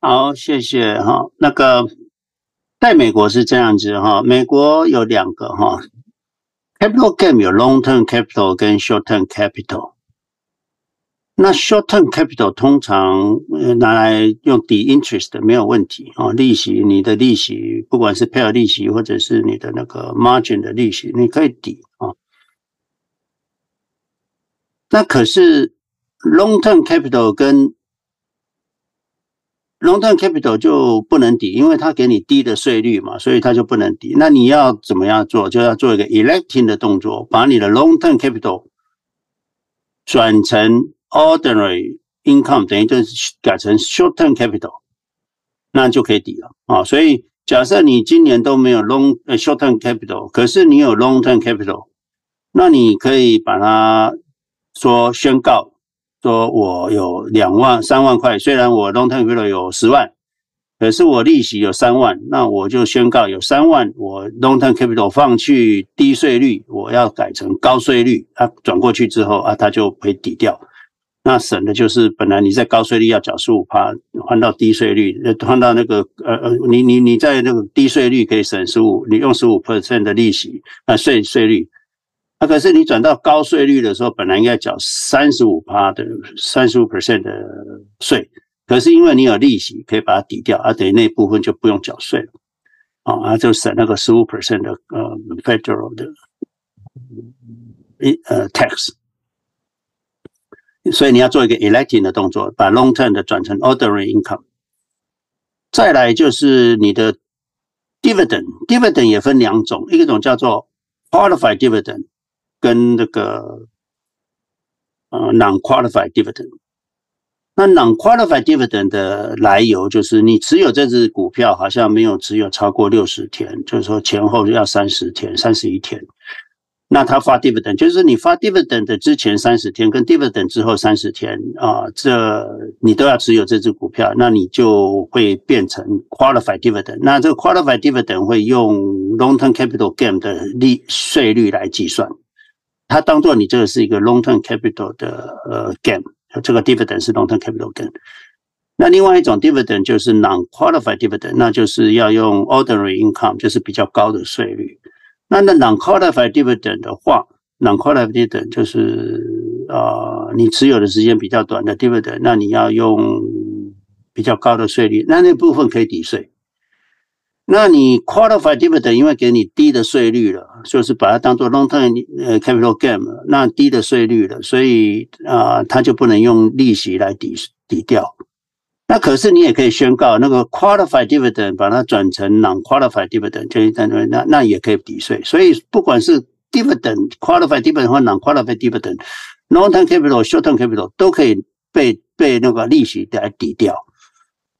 好，谢谢哈。那个在美国是这样子哈，美国有两个哈，capital game 有 long term capital 跟 short term capital。那 short term capital 通常拿来用抵 interest 没有问题啊，利息你的利息不管是 pair 利息或者是你的那个 margin 的利息，你可以抵啊。那可是 long term capital 跟 long term capital 就不能抵，因为它给你低的税率嘛，所以它就不能抵。那你要怎么样做？就要做一个 electing 的动作，把你的 long term capital 转成。Ordinary income 等于就是改成 short-term capital，那就可以抵了啊。所以假设你今年都没有 long 呃 short-term capital，可是你有 long-term capital，那你可以把它说宣告说我有两万三万块，虽然我 long-term capital 有十万，可是我利息有三万，那我就宣告有三万，我 long-term capital 放去低税率，我要改成高税率，它转过去之后啊，它就会抵掉。那省的就是本来你在高税率要缴十五趴，换到低税率，换到那个呃呃，你你你在那个低税率可以省十五，你用十五 percent 的利息啊税税率，那可是你转到高税率的时候，本来应该缴三十五趴的三十五 percent 的税，可是因为你有利息可以把它抵掉，啊，等于那部分就不用缴税了，啊，就省那个十五 percent 的呃 federal 的一呃 tax。所以你要做一个 electing 的动作，把 long term 的转成 ordinary income。再来就是你的 dividend，dividend 也分两种，一种叫做 qualified dividend，跟那个呃 non-qualified dividend。那 non-qualified dividend 的来由就是你持有这只股票好像没有持有超过六十天，就是说前后要三十天、三十一天。那他发 dividend，就是你发 dividend 的之前三十天跟 dividend 之后三十天啊，这你都要持有这只股票，那你就会变成 qualified dividend。那这个 qualified dividend 会用 long term capital gain 的利税率来计算，它当做你这个是一个 long term capital 的呃 gain，这个 dividend 是 long term capital gain。那另外一种 dividend 就是 non qualified dividend，那就是要用 ordinary income，就是比较高的税率。那那 non-qualified dividend 的话，non-qualified dividend 就是啊、呃，你持有的时间比较短的 dividend，那你要用比较高的税率，那那部分可以抵税。那你 qualified dividend 因为给你低的税率了，就是把它当做 long-term 呃 capital gain，那低的税率了，所以啊、呃，它就不能用利息来抵抵掉。那可是你也可以宣告，那个 qualified dividend 把它转成 non-qualified dividend，就是那那也可以抵税。所以不管是 dividend qualified dividend 或 non-qualified dividend，long-term capital、short-term capital 都可以被被那个利息来抵掉。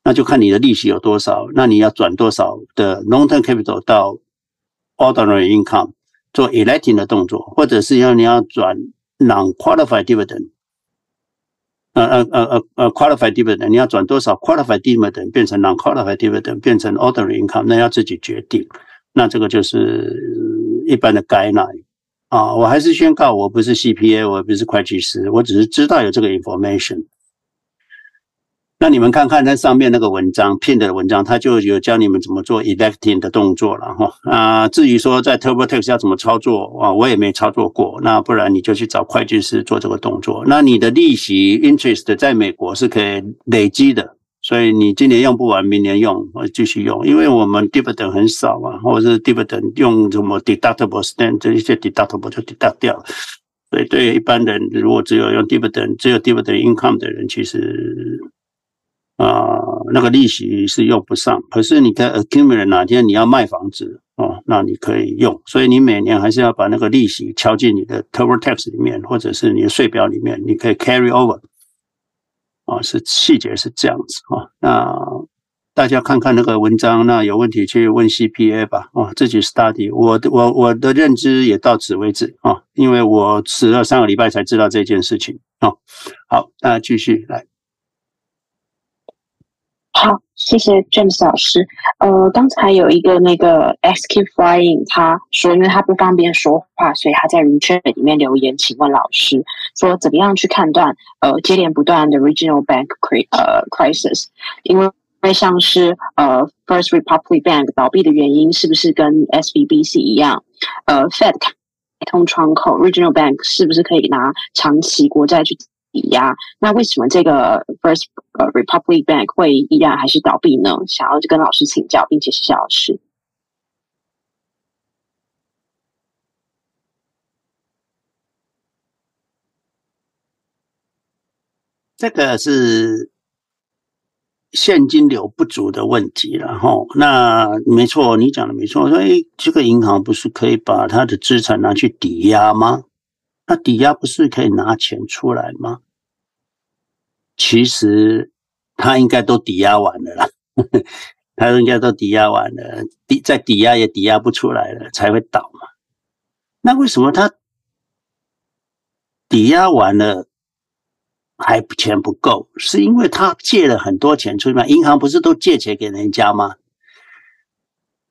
那就看你的利息有多少，那你要转多少的 long-term capital 到 ordinary income 做 electing 的动作，或者是要你要转 non-qualified dividend。呃呃呃呃呃，qualified dividend，你要转多少 qualified dividend 变成 non-qualified dividend，变成 ordinary income，那要自己决定。那这个就是一般的 guideline 啊。我还是宣告，我不是 CPA，我不是会计师，我只是知道有这个 information。那你们看看那上面那个文章，Pin 的文章，他就有教你们怎么做 electing 的动作了哈。啊，至于说在 TurboTax 要怎么操作啊，我也没操作过。那不然你就去找会计师做这个动作。那你的利息 interest 在美国是可以累积的，所以你今年用不完，明年用，我继续用。因为我们 dividend 很少嘛，或者是 dividend 用什么 deductible stand 这一些 deductible 就 deduct 掉。所以对于一般人，如果只有用 dividend 只有 dividend income 的人，其实。啊、那个利息是用不上，可是你的 accumulate 哪天你要卖房子哦，那你可以用，所以你每年还是要把那个利息敲进你的 TurboTax 里面，或者是你的税表里面，你可以 carry over 啊、是细节是这样子啊、哦。那大家看看那个文章，那有问题去问 CPA 吧啊、哦，自己 study。我的我我的认知也到此为止啊、哦，因为我迟了三个礼拜才知道这件事情啊、哦。好，那继续来。好，谢谢 James 老师。呃，刚才有一个那个 X Keep Flying，他说因为他不方便说话，所以他在 WeChat 里面留言，请问老师说怎么样去判断呃接连不断的 Regional Bank cri 呃 crisis？因为因为像是呃 First Republic Bank 倒闭的原因是不是跟 SVB 是一样？呃，Fed 开通窗口，Regional Bank 是不是可以拿长期国债去？抵押，那为什么这个 First Republic Bank 会依然还是倒闭呢？想要去跟老师请教，并且谢谢老师。这个是现金流不足的问题然后。那没错，你讲的没错。所以这个银行不是可以把它的资产拿去抵押吗？那抵押不是可以拿钱出来吗？其实他应该都抵押完了啦，他应该都抵押完了，抵再抵押也抵押不出来了，才会倒嘛。那为什么他抵押完了还不钱不够？是因为他借了很多钱出去吗？银行不是都借钱给人家吗？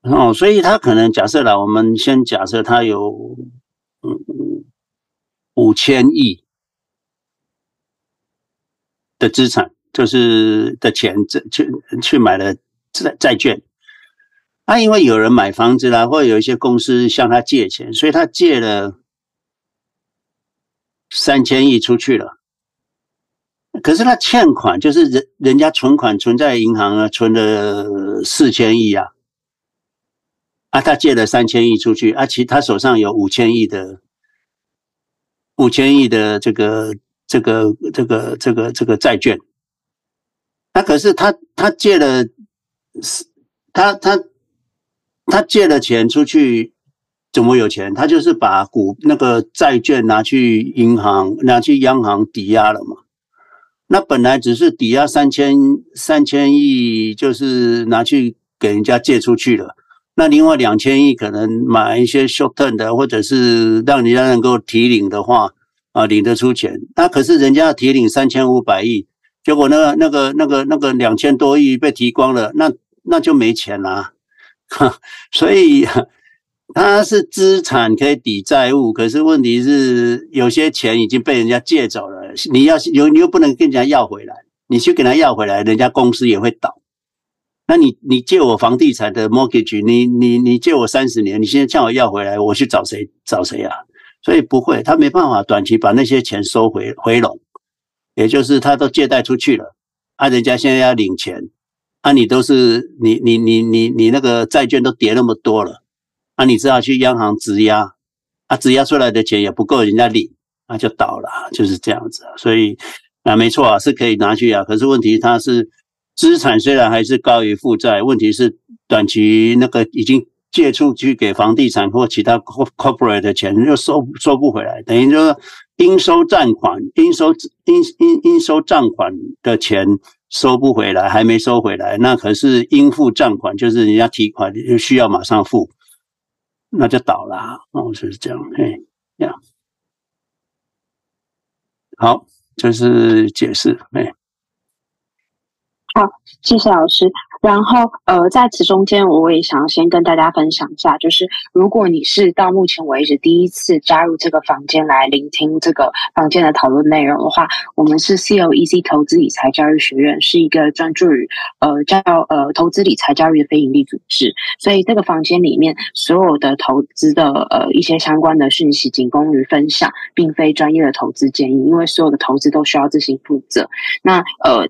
哦，所以他可能假设了，我们先假设他有嗯。五千亿的资产，就是的钱，这去去买了债债券。啊，因为有人买房子啦，或者有一些公司向他借钱，所以他借了三千亿出去了。可是他欠款，就是人人家存款存在银行啊，存了四千亿啊。啊，他借了三千亿出去，啊，其他手上有五千亿的。五千亿的这个这个这个这个这个债券，那可是他他借了，他他他借了钱出去，怎么有钱？他就是把股那个债券拿去银行拿去央行抵押了嘛。那本来只是抵押三千三千亿，就是拿去给人家借出去了。那另外两千亿可能买一些 short term 的，或者是让人家能够提领的话，啊，领得出钱。那可是人家要提领三千五百亿，结果那个那个那个那个两千多亿被提光了，那那就没钱啦。哈，所以 它是资产可以抵债务，可是问题是有些钱已经被人家借走了，你要有你又不能跟人家要回来，你去给他要回来，人家公司也会倒。那你你借我房地产的 mortgage，你你你借我三十年，你现在叫我要回来，我去找谁找谁啊？所以不会，他没办法短期把那些钱收回回笼，也就是他都借贷出去了，啊，人家现在要领钱，啊，你都是你你你你你那个债券都跌那么多了，啊，你只好去央行质押，啊，质押出来的钱也不够人家领，那就倒了，就是这样子。所以啊，没错啊，是可以拿去啊，可是问题它是。资产虽然还是高于负债，问题是短期那个已经借出去给房地产或其他 corporate 的钱又收收不回来，等于说应收账款、应收应应应收账款的钱收不回来，还没收回来，那可是应付账款，就是人家提款就需要马上付，那就倒了。哦，就是这样，哎，这样。好，这是解释，哎。好，谢谢老师。然后，呃，在此中间，我也想先跟大家分享一下，就是如果你是到目前为止第一次加入这个房间来聆听这个房间的讨论内容的话，我们是 CLEC 投资理财教育学院，是一个专注于呃教呃投资理财教育的非营利组织。所以，这个房间里面所有的投资的呃一些相关的讯息，仅供于分享，并非专业的投资建议，因为所有的投资都需要自行负责。那呃。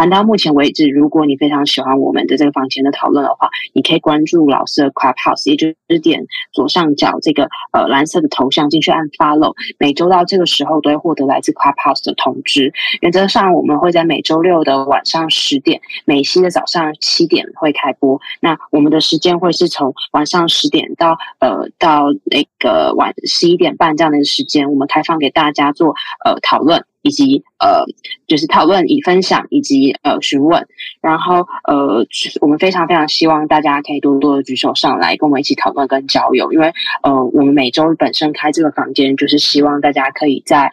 谈到目前为止，如果你非常喜欢我们的这个房间的讨论的话，你可以关注老师的 Clubhouse，也就是点左上角这个呃蓝色的头像进去按 Follow。每周到这个时候都会获得来自 Clubhouse 的通知。原则上，我们会在每周六的晚上十点，美西的早上七点会开播。那我们的时间会是从晚上十点到呃到那个晚十一点半这样的一个时间，我们开放给大家做呃讨论。以及呃，就是讨论、以分享以及呃询问，然后呃，我们非常非常希望大家可以多多的举手上来跟我们一起讨论跟交流，因为呃，我们每周本身开这个房间，就是希望大家可以在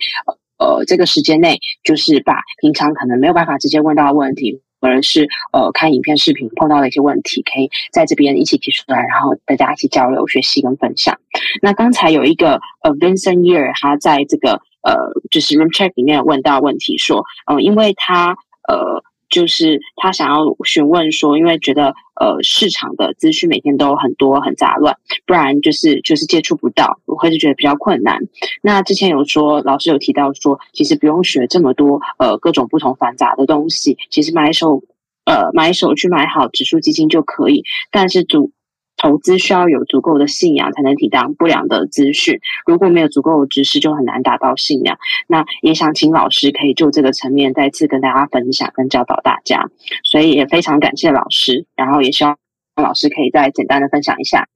呃这个时间内，就是把平常可能没有办法直接问到的问题，或者是呃看影片视频碰到的一些问题，可以在这边一起提出来，然后大家一起交流、学习跟分享。那刚才有一个呃 Vincent Year，他在这个。呃，就是 Room Check 里面有问到问题说，嗯、呃，因为他呃，就是他想要询问说，因为觉得呃市场的资讯每天都很多很杂乱，不然就是就是接触不到，我会是觉得比较困难。那之前有说老师有提到说，其实不用学这么多呃各种不同繁杂的东西，其实买手呃买手去买好指数基金就可以，但是主。投资需要有足够的信仰才能抵挡不良的资讯，如果没有足够的知识，就很难达到信仰。那也想请老师可以就这个层面再次跟大家分享跟教导大家，所以也非常感谢老师，然后也希望老师可以再简单的分享一下。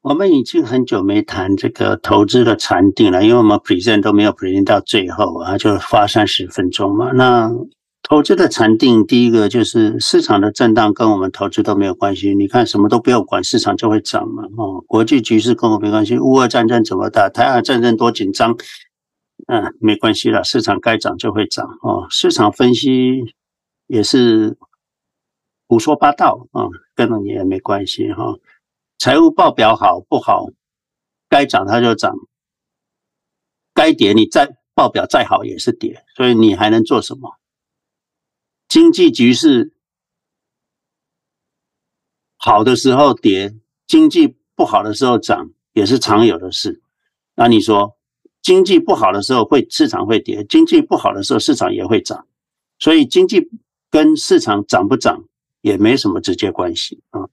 我们已经很久没谈这个投资的禅定了，因为我们 present 都没有 present 到最后啊，就花三十分钟嘛，那。投资的禅定，第一个就是市场的震荡跟我们投资都没有关系。你看什么都不要管，市场就会涨嘛。哦，国际局势跟我没关系。乌俄战争怎么打？台海战争多紧张？嗯，没关系了，市场该涨就会涨。哦，市场分析也是胡说八道啊，跟你也没关系哈。财务报表好不好？该涨它就涨，该跌你再报表再好也是跌，所以你还能做什么？经济局势好的时候跌，经济不好的时候涨，也是常有的事。那你说，经济不好的时候会市场会跌，经济不好的时候市场也会涨，所以经济跟市场涨不涨也没什么直接关系啊。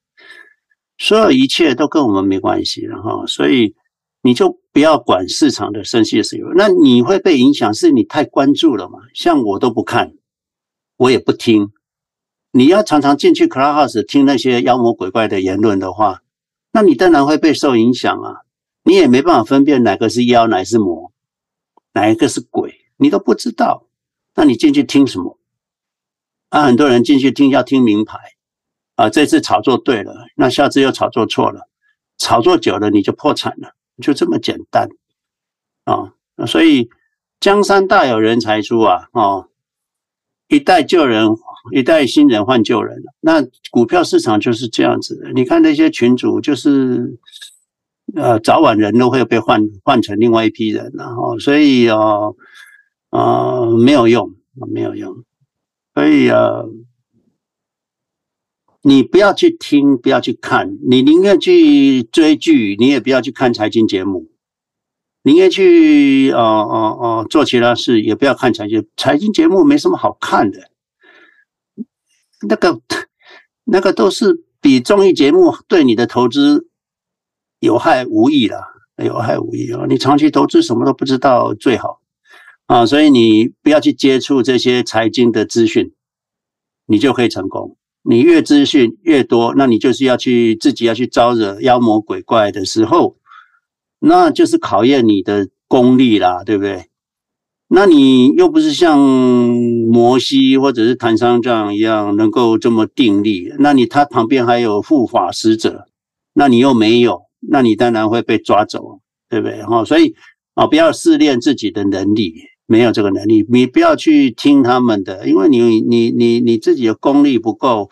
所有一切都跟我们没关系了哈，所以你就不要管市场的升息时候，那你会被影响，是你太关注了嘛？像我都不看。我也不听，你要常常进去 Clubhouse 听那些妖魔鬼怪的言论的话，那你当然会被受影响啊！你也没办法分辨哪个是妖，哪个是魔，哪一个是鬼，你都不知道。那你进去听什么？啊，很多人进去听要听名牌啊，这次炒作对了，那下次又炒作错了，炒作久了你就破产了，就这么简单啊。所以江山大有人才出啊，哦，一代旧人，一代新人换旧人。那股票市场就是这样子的，你看那些群主，就是呃，早晚人都会被换换成另外一批人，然后所以哦，啊、没有用，没有用，所以呃。你不要去听，不要去看，你宁愿去追剧，你也不要去看财经节目。宁愿去哦哦哦做其他事，也不要看财经财经节目，没什么好看的。那个那个都是比综艺节目对你的投资有害无益了，有害无益哦。你长期投资什么都不知道最好啊，所以你不要去接触这些财经的资讯，你就可以成功。你越资讯越多，那你就是要去自己要去招惹妖魔鬼怪的时候，那就是考验你的功力啦，对不对？那你又不是像摩西或者是谭商这一样能够这么定力，那你他旁边还有护法使者，那你又没有，那你当然会被抓走，对不对？哈，所以啊，不要试炼自己的能力。没有这个能力，你不要去听他们的，因为你你你你自己的功力不够，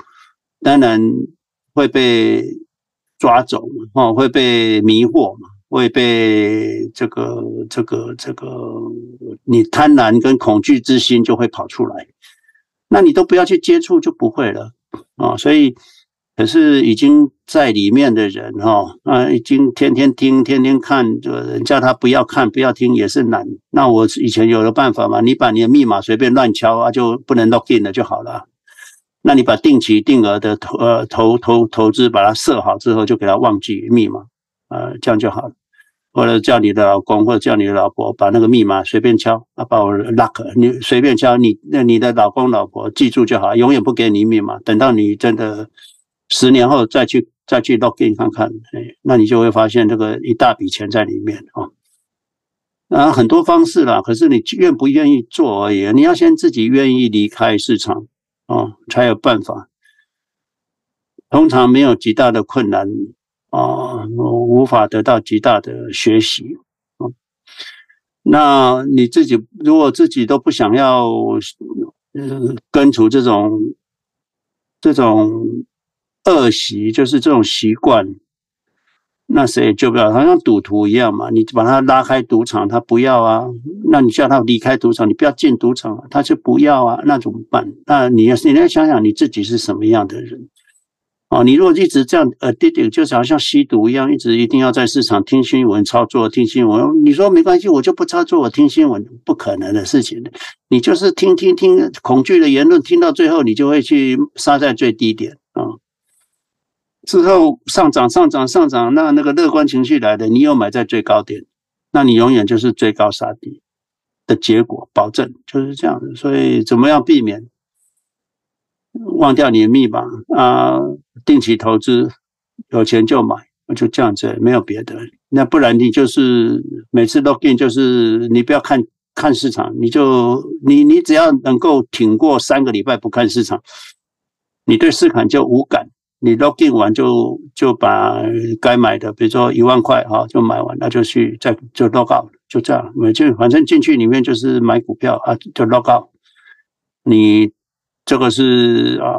当然会被抓走嘛，哦，会被迷惑嘛，会被这个这个这个，你贪婪跟恐惧之心就会跑出来，那你都不要去接触就不会了啊，所以。可是已经在里面的人哈啊，已经天天听、天天看，就人叫他不要看、不要听也是难。那我以前有了办法嘛，你把你的密码随便乱敲啊，就不能 log in 了就好了。那你把定期定额的投呃投投投资把它设好之后，就给他忘记密码啊，这样就好了。或者叫你的老公或者叫你的老婆把那个密码随便敲啊，把我 lock，你随便敲，你那你的老公老婆记住就好，永远不给你密码，等到你真的。十年后再去再去 login 看看，哎，那你就会发现这个一大笔钱在里面啊。啊，很多方式啦，可是你愿不愿意做而已。你要先自己愿意离开市场啊，才有办法。通常没有极大的困难啊，无法得到极大的学习啊。那你自己如果自己都不想要，嗯，根除这种这种。恶习就是这种习惯，那谁也救不了，好像赌徒一样嘛。你把他拉开赌场，他不要啊。那你叫他离开赌场，你不要进赌场，他就不要啊。那怎么办？那你要你要想想你自己是什么样的人哦。你如果一直这样呃，滴滴就是好像吸毒一样，一直一定要在市场听新闻操作，听新闻。你说没关系，我就不操作，我听新闻，不可能的事情。你就是听听听恐惧的言论，听到最后，你就会去杀在最低点啊。之后上涨上涨上涨，那那个乐观情绪来的，你又买在最高点，那你永远就是最高杀低的结果，保证就是这样。所以怎么样避免忘掉你的密码啊？定期投资，有钱就买，就这样子，没有别的。那不然你就是每次 login 就是你不要看看市场，你就你你只要能够挺过三个礼拜不看市场，你对市场就无感。你 login 完就就把该买的，比如说一万块哈，就买完，那就去再就 log out，就这样，每就反正进去里面就是买股票啊，就 log out。你这个是啊，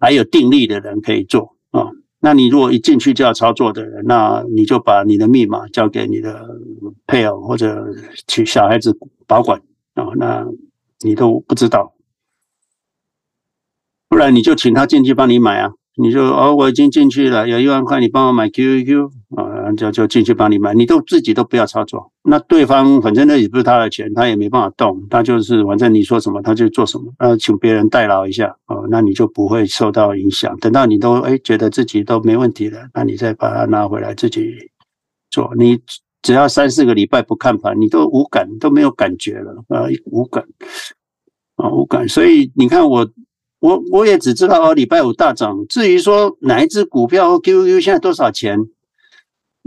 还有定力的人可以做啊。那你如果一进去就要操作的人，那你就把你的密码交给你的配偶或者去小孩子保管啊，那你都不知道。不然你就请他进去帮你买啊，你就哦，我已经进去了，有一万块，你帮我买 QQQ 啊，就就进去帮你买，你都自己都不要操作，那对方反正那也不是他的钱，他也没办法动，他就是反正你说什么他就做什么，呃，请别人代劳一下哦，那你就不会受到影响。等到你都哎觉得自己都没问题了，那你再把它拿回来自己做。你只要三四个礼拜不看盘，你都无感，都没有感觉了啊，无感啊，无感。所以你看我。我我也只知道哦，礼拜五大涨。至于说哪一只股票 QQQ 现在多少钱，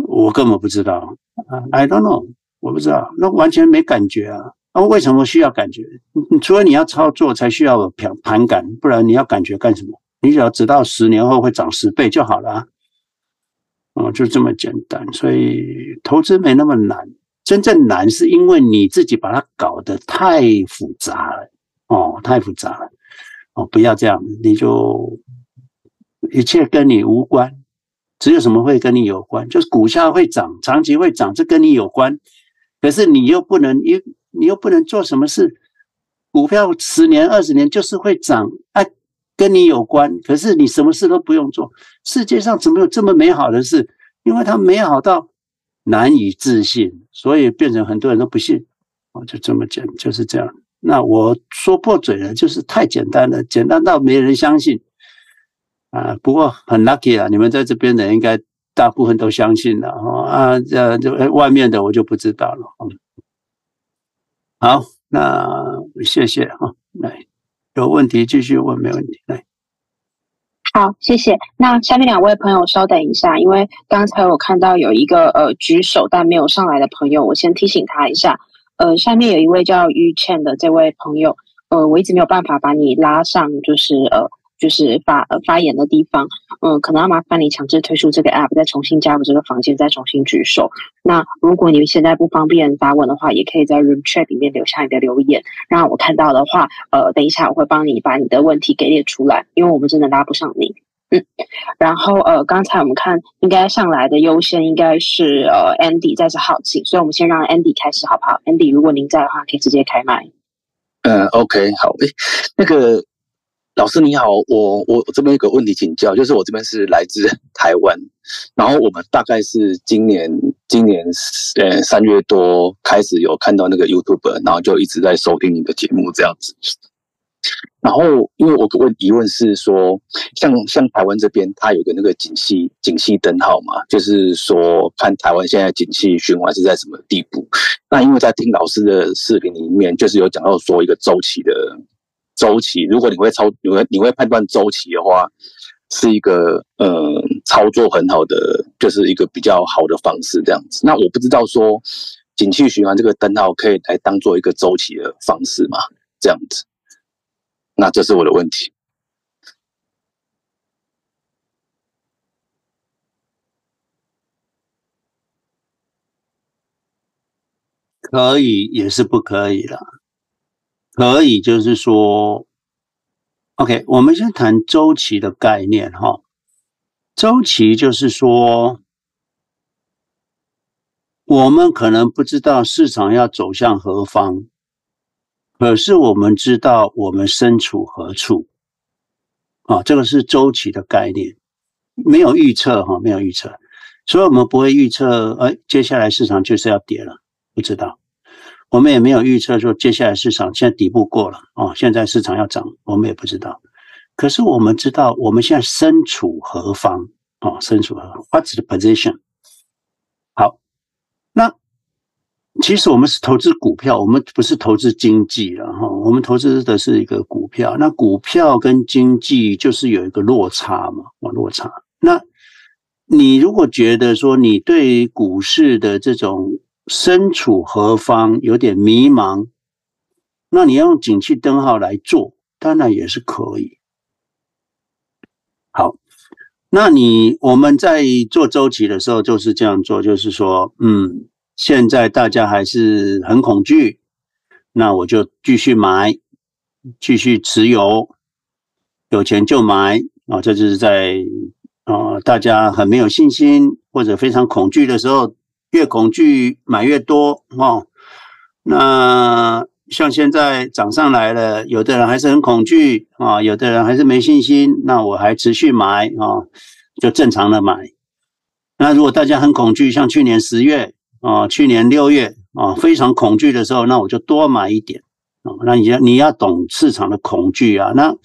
我根本不知道啊。I don't know，我不知道，那完全没感觉啊。那为什么需要感觉？除了你要操作才需要有盘盘感，不然你要感觉干什么？你只要知道十年后会涨十倍就好了啊。哦，就这么简单。所以投资没那么难，真正难是因为你自己把它搞得太复杂了。哦，太复杂了。哦，不要这样，你就一切跟你无关。只有什么会跟你有关？就是股价会涨，长期会涨，这跟你有关。可是你又不能，你你又不能做什么事。股票十年、二十年就是会涨，哎，跟你有关。可是你什么事都不用做。世界上怎么有这么美好的事？因为它美好到难以置信，所以变成很多人都不信。我，就这么讲，就是这样。那我说破嘴了，就是太简单了，简单到没人相信。啊，不过很 lucky 啊，你们在这边的应该大部分都相信了哈啊，这就外面的我就不知道了。好，那谢谢哈，来有问题继续问，没问题来。好，谢谢。那下面两位朋友稍等一下，因为刚才我看到有一个呃举手但没有上来的朋友，我先提醒他一下。呃，下面有一位叫于倩的这位朋友，呃，我一直没有办法把你拉上，就是呃。就是发呃发言的地方，嗯，可能要麻烦你强制退出这个 app，再重新加入这个房间，再重新举手。那如果你现在不方便发问的话，也可以在 room chat 里面留下你的留言，让我看到的话，呃，等一下我会帮你把你的问题给列出来，因为我们真的拉不上你。嗯，然后呃，刚才我们看应该上来的优先应该是呃 Andy，再次好奇，所以我们先让 Andy 开始好不好？Andy，如果您在的话，可以直接开麦。嗯，OK，好，诶，那个。老师你好，我我我这边有个问题请教，就是我这边是来自台湾，然后我们大概是今年今年呃三月多开始有看到那个 YouTube，然后就一直在收听你的节目这样子。然后因为我个问疑问是说，像像台湾这边它有个那个景气景气灯号嘛，就是说看台湾现在景气循环是在什么地步。那因为在听老师的视频里面，就是有讲到说一个周期的。周期，如果你会操，你会你会判断周期的话，是一个呃操作很好的，就是一个比较好的方式这样子。那我不知道说，景气循环这个灯号可以来当做一个周期的方式吗？这样子，那这是我的问题。可以，也是不可以了。可以，就是说，OK，我们先谈周期的概念哈。周期就是说，我们可能不知道市场要走向何方，可是我们知道我们身处何处。啊，这个是周期的概念，没有预测哈，没有预测，所以我们不会预测，哎，接下来市场就是要跌了，不知道。我们也没有预测说接下来市场现在底部过了哦，现在市场要涨，我们也不知道。可是我们知道我们现在身处何方哦，身处何方？What's the position？好，那其实我们是投资股票，我们不是投资经济了哈。我们投资的是一个股票，那股票跟经济就是有一个落差嘛，哦，落差。那你如果觉得说你对股市的这种身处何方有点迷茫，那你要用景气灯号来做，当然也是可以。好，那你我们在做周期的时候就是这样做，就是说，嗯，现在大家还是很恐惧，那我就继续买，继续持有，有钱就买啊，这就是在啊，大家很没有信心或者非常恐惧的时候。越恐惧买越多哦，那像现在涨上来了，有的人还是很恐惧啊，有的人还是没信心，那我还持续买啊，就正常的买。那如果大家很恐惧，像去年十月啊，去年六月啊，非常恐惧的时候，那我就多买一点啊。那你要你要懂市场的恐惧啊，那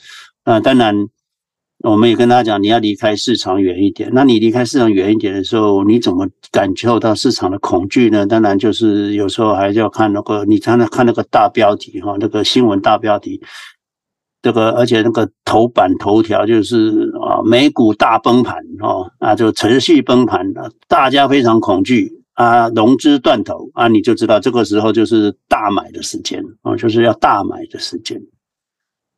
呃当然。我们也跟大家讲，你要离开市场远一点。那你离开市场远一点的时候，你怎么感受到市场的恐惧呢？当然就是有时候还是要看那个，你常常看那个大标题哈，那个新闻大标题，这个而且那个头版头条就是啊，美股大崩盘哦，啊就持续崩盘了，大家非常恐惧啊，融资断头啊，你就知道这个时候就是大买的时间啊，就是要大买的时间。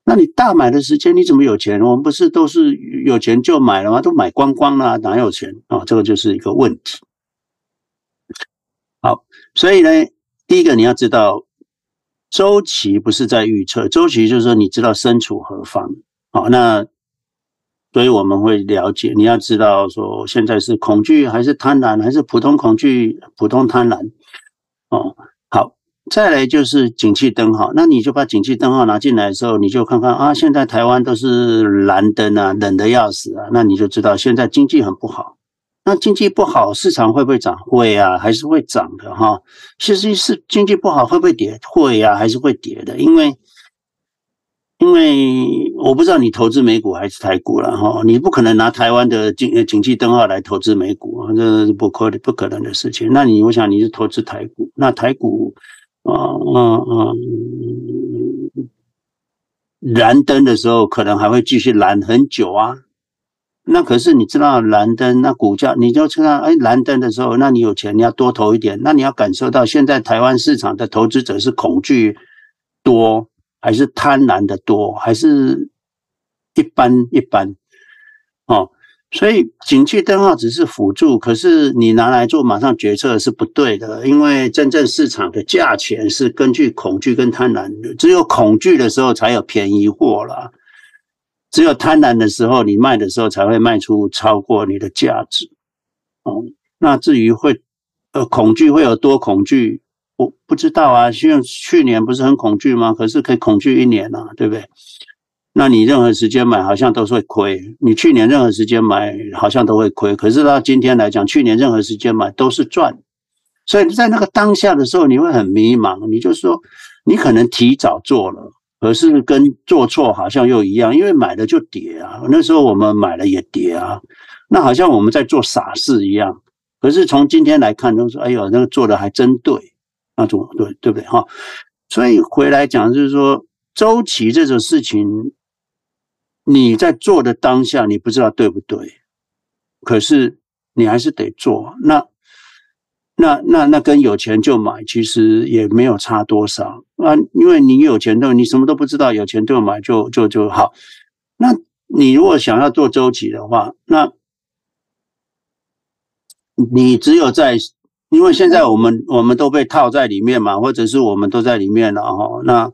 那你大买的时间你怎么有钱？我们不是都是有钱就买了吗？都买光光了，哪有钱啊？这个就是一个问题。好，所以呢，第一个你要知道，周期不是在预测，周期就是说你知道身处何方。好，那所以我们会了解，你要知道说现在是恐惧还是贪婪，还是普通恐惧、普通贪婪。哦，再来就是景气灯号，那你就把景气灯号拿进来的时候，你就看看啊，现在台湾都是蓝灯啊，冷得要死啊，那你就知道现在经济很不好。那经济不好，市场会不会涨？会啊，还是会涨的哈。其实是经济不好会不会跌？会啊，还是会跌的，因为因为我不知道你投资美股还是台股了哈，你不可能拿台湾的景景气灯号来投资美股，这是不可不可能的事情。那你我想你是投资台股，那台股。啊啊啊！蓝灯的时候，可能还会继续蓝很久啊。那可是你知道蓝灯，那股价你就知道，哎，蓝灯的时候，那你有钱，你要多投一点。那你要感受到，现在台湾市场的投资者是恐惧多，还是贪婪的多，还是一般一般？哦。所以，景气灯号只是辅助，可是你拿来做马上决策是不对的，因为真正市场的价钱是根据恐惧跟贪婪的，只有恐惧的时候才有便宜货啦，只有贪婪的时候，你卖的时候才会卖出超过你的价值。哦，那至于会呃恐惧会有多恐惧，我不知道啊，像去年不是很恐惧吗？可是可以恐惧一年啊，对不对？那你任何时间买好像都是会亏，你去年任何时间买好像都会亏，可是到今天来讲，去年任何时间买都是赚，所以在那个当下的时候，你会很迷茫。你就说，你可能提早做了，可是跟做错好像又一样，因为买了就跌啊。那时候我们买了也跌啊，那好像我们在做傻事一样。可是从今天来看，都说，哎呦，那个做的还真对，那种对对不对哈？所以回来讲就是说，周期这种事情。你在做的当下，你不知道对不对，可是你还是得做。那、那、那、那跟有钱就买，其实也没有差多少啊。因为你有钱的，你什么都不知道，有钱就买就就就好。那你如果想要做周期的话，那你只有在，因为现在我们我们都被套在里面嘛，或者是我们都在里面了哈。那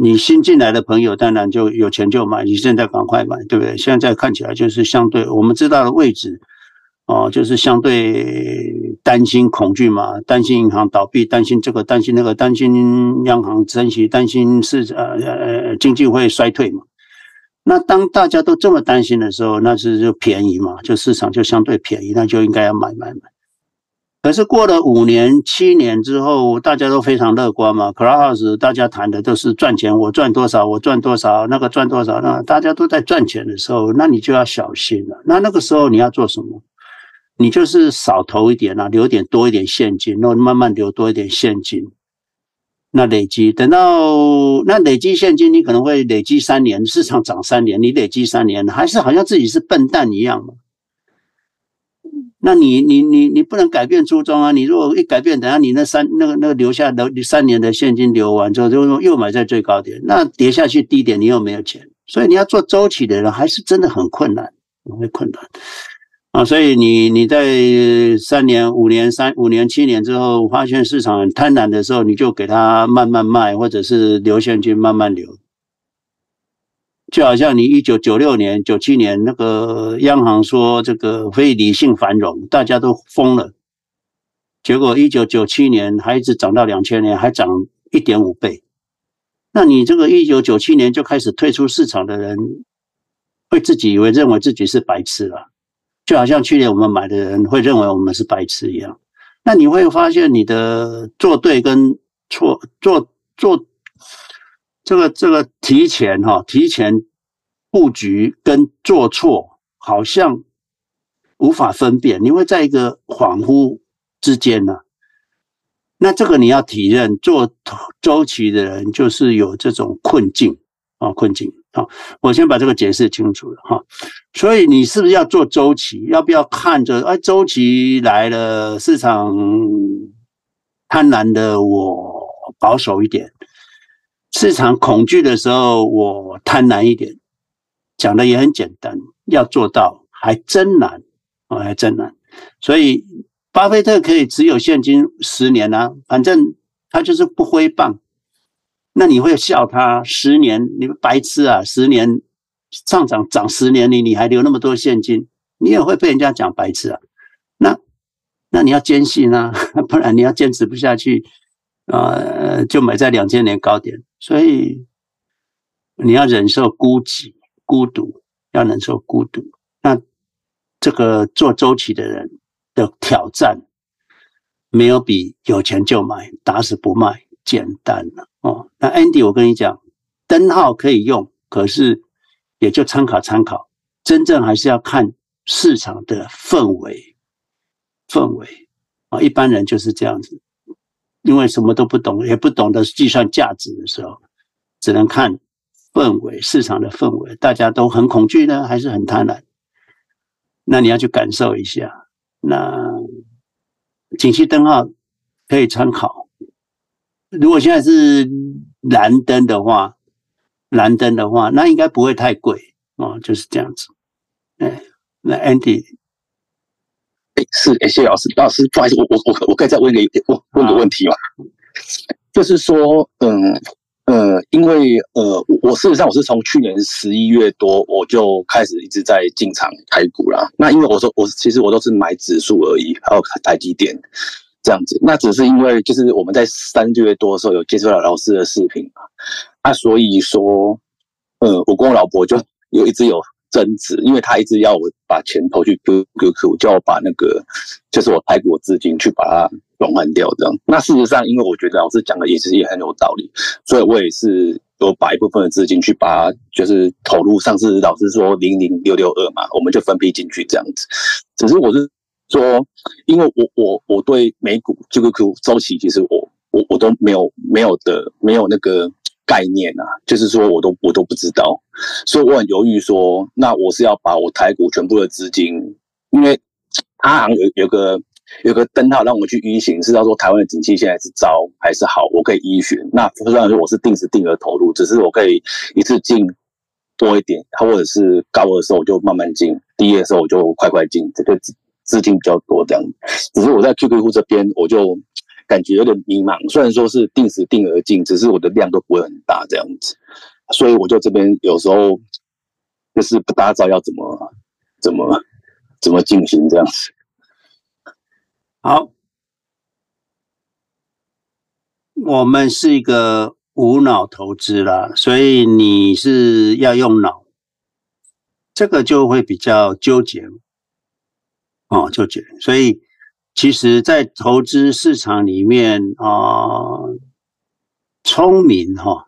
你新进来的朋友，当然就有钱就买。你现在赶快买，对不对？现在看起来就是相对我们知道的位置，哦，就是相对担心、恐惧嘛，担心银行倒闭，担心这个，担心那个，担心央行升息，担心是呃呃经济会衰退嘛。那当大家都这么担心的时候，那是就便宜嘛，就市场就相对便宜，那就应该要买买买。可是过了五年、七年之后，大家都非常乐观嘛。Clubhouse 大家谈的都是赚钱，我赚多少，我赚多少，那个赚多少，那大家都在赚钱的时候，那你就要小心了。那那个时候你要做什么？你就是少投一点啊，留点多一点现金，然后慢慢留多一点现金。那累积，等到那累积现金，你可能会累积三年，市场涨三年，你累积三年，还是好像自己是笨蛋一样嘛。那你你你你不能改变初衷啊！你如果一改变，等下你那三那个那个留下留三年的现金流完之后，就说又买在最高点，那跌下去低点你又没有钱，所以你要做周期的人还是真的很困难，很困难啊！所以你你在三年、五年、三五年、七年之后，发现市场很贪婪的时候，你就给他慢慢卖，或者是留现金慢慢留。就好像你一九九六年、九七年那个央行说这个非理性繁荣，大家都疯了。结果一九九七年还一直涨到两千年，还涨一点五倍。那你这个一九九七年就开始退出市场的人，会自己以为认为自己是白痴了，就好像去年我们买的人会认为我们是白痴一样。那你会发现你的做对跟错，做做。这个这个提前哈，提前布局跟做错好像无法分辨，你会在一个恍惚之间呢。那这个你要体认，做周期的人就是有这种困境啊，困境啊。我先把这个解释清楚了哈。所以你是不是要做周期？要不要看着哎，周期来了，市场贪婪的，我保守一点。市场恐惧的时候，我贪婪一点，讲的也很简单，要做到还真难啊，还真难。所以巴菲特可以持有现金十年啊，反正他就是不挥棒。那你会笑他十年，你白痴啊！十年上涨涨十年，你你还留那么多现金，你也会被人家讲白痴啊。那那你要坚信啊，不然你要坚持不下去啊，呃，就买在两千年高点。所以你要忍受孤寂、孤独，要忍受孤独。那这个做周期的人的挑战，没有比有钱就买、打死不卖简单了。哦，那 Andy，我跟你讲，灯号可以用，可是也就参考参考，真正还是要看市场的氛围，氛围啊，一般人就是这样子，因为什么都不懂，也不懂得计算价值的时候，只能看氛围，市场的氛围，大家都很恐惧呢，还是很贪婪？那你要去感受一下，那景气灯号可以参考。如果现在是蓝灯的话，蓝灯的话，那应该不会太贵哦，就是这样子。哎，那 Andy，是，哎，谢谢老师，老师，不好意思，我我我我可以再问一个问问个问题吗？就是说，嗯呃，因为呃，我事实上我是从去年十一月多我就开始一直在进场台股啦。那因为我说我其实我都是买指数而已，还有台积电。这样子，那只是因为就是我们在三个月多的时候有接触到老师的视频嘛，啊，所以说，呃，我跟我老婆就有一直有争执，因为他一直要我把钱投去 QQQ，叫我把那个就是我台股的资金去把它转换掉，这样。那事实上，因为我觉得老师讲的也其实也很有道理，所以我也是有把一部分的资金去把它就是投入上次老师说零零六六二嘛，我们就分批进去这样子。只是我是。说，因为我我我对美股 QQQ 周期，其实我我我都没有没有的没有那个概念啊，就是说我都我都不知道，所以我很犹豫说，那我是要把我台股全部的资金，因为它好像有有个有个灯号让我去依循，是要说台湾的景气现在是糟还是好，我可以依循。那虽然说我是定时定额投入，只是我可以一次进多一点，或者是高的时候我就慢慢进，低的时候我就快快进，这个。资金比较多这样，只是我在 QQQ 这边我就感觉有点迷茫。虽然说是定时定额进，只是我的量都不会很大这样子，所以我就这边有时候就是不大知道要怎么怎么怎么进行这样子。好，我们是一个无脑投资啦，所以你是要用脑，这个就会比较纠结。哦，纠结，所以其实，在投资市场里面啊，聪明哈，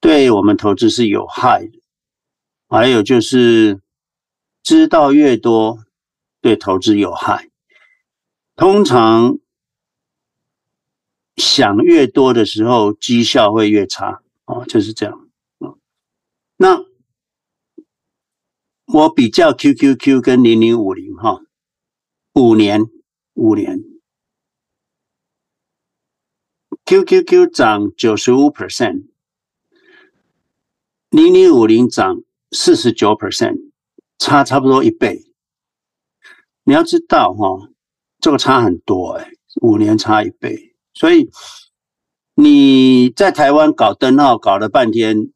对我们投资是有害的。还有就是，知道越多，对投资有害。通常想越多的时候，绩效会越差。哦，就是这样。那我比较 QQQ 跟零零五零哈。五年，五年，QQQ 涨九十五 percent，零零五零涨四十九 percent，差差不多一倍。你要知道哈，这个差很多哎，五年差一倍。所以你在台湾搞灯号搞了半天，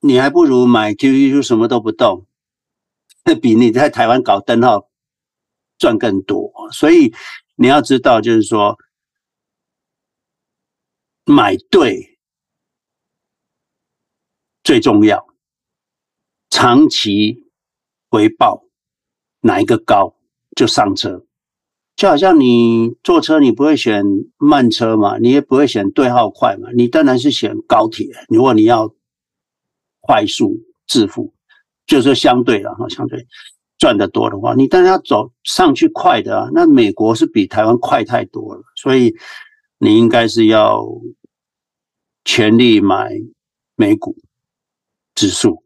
你还不如买 QQQ 什么都不动，那 比你在台湾搞灯号。赚更多，所以你要知道，就是说买对最重要，长期回报哪一个高就上车，就好像你坐车，你不会选慢车嘛，你也不会选对号快嘛，你当然是选高铁。如果你要快速致富，就是相对了哈，相对。赚得多的话，你当然要走上去快的啊。那美国是比台湾快太多了，所以你应该是要全力买美股指数，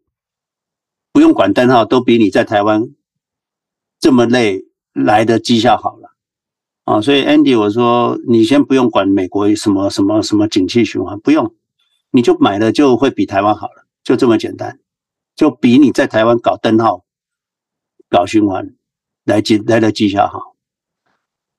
不用管灯号，都比你在台湾这么累来的绩效好了啊。所以 Andy，我说你先不用管美国什么什么什么景气循环，不用，你就买了就会比台湾好了，就这么简单，就比你在台湾搞灯号、搞循环来记来的绩效好。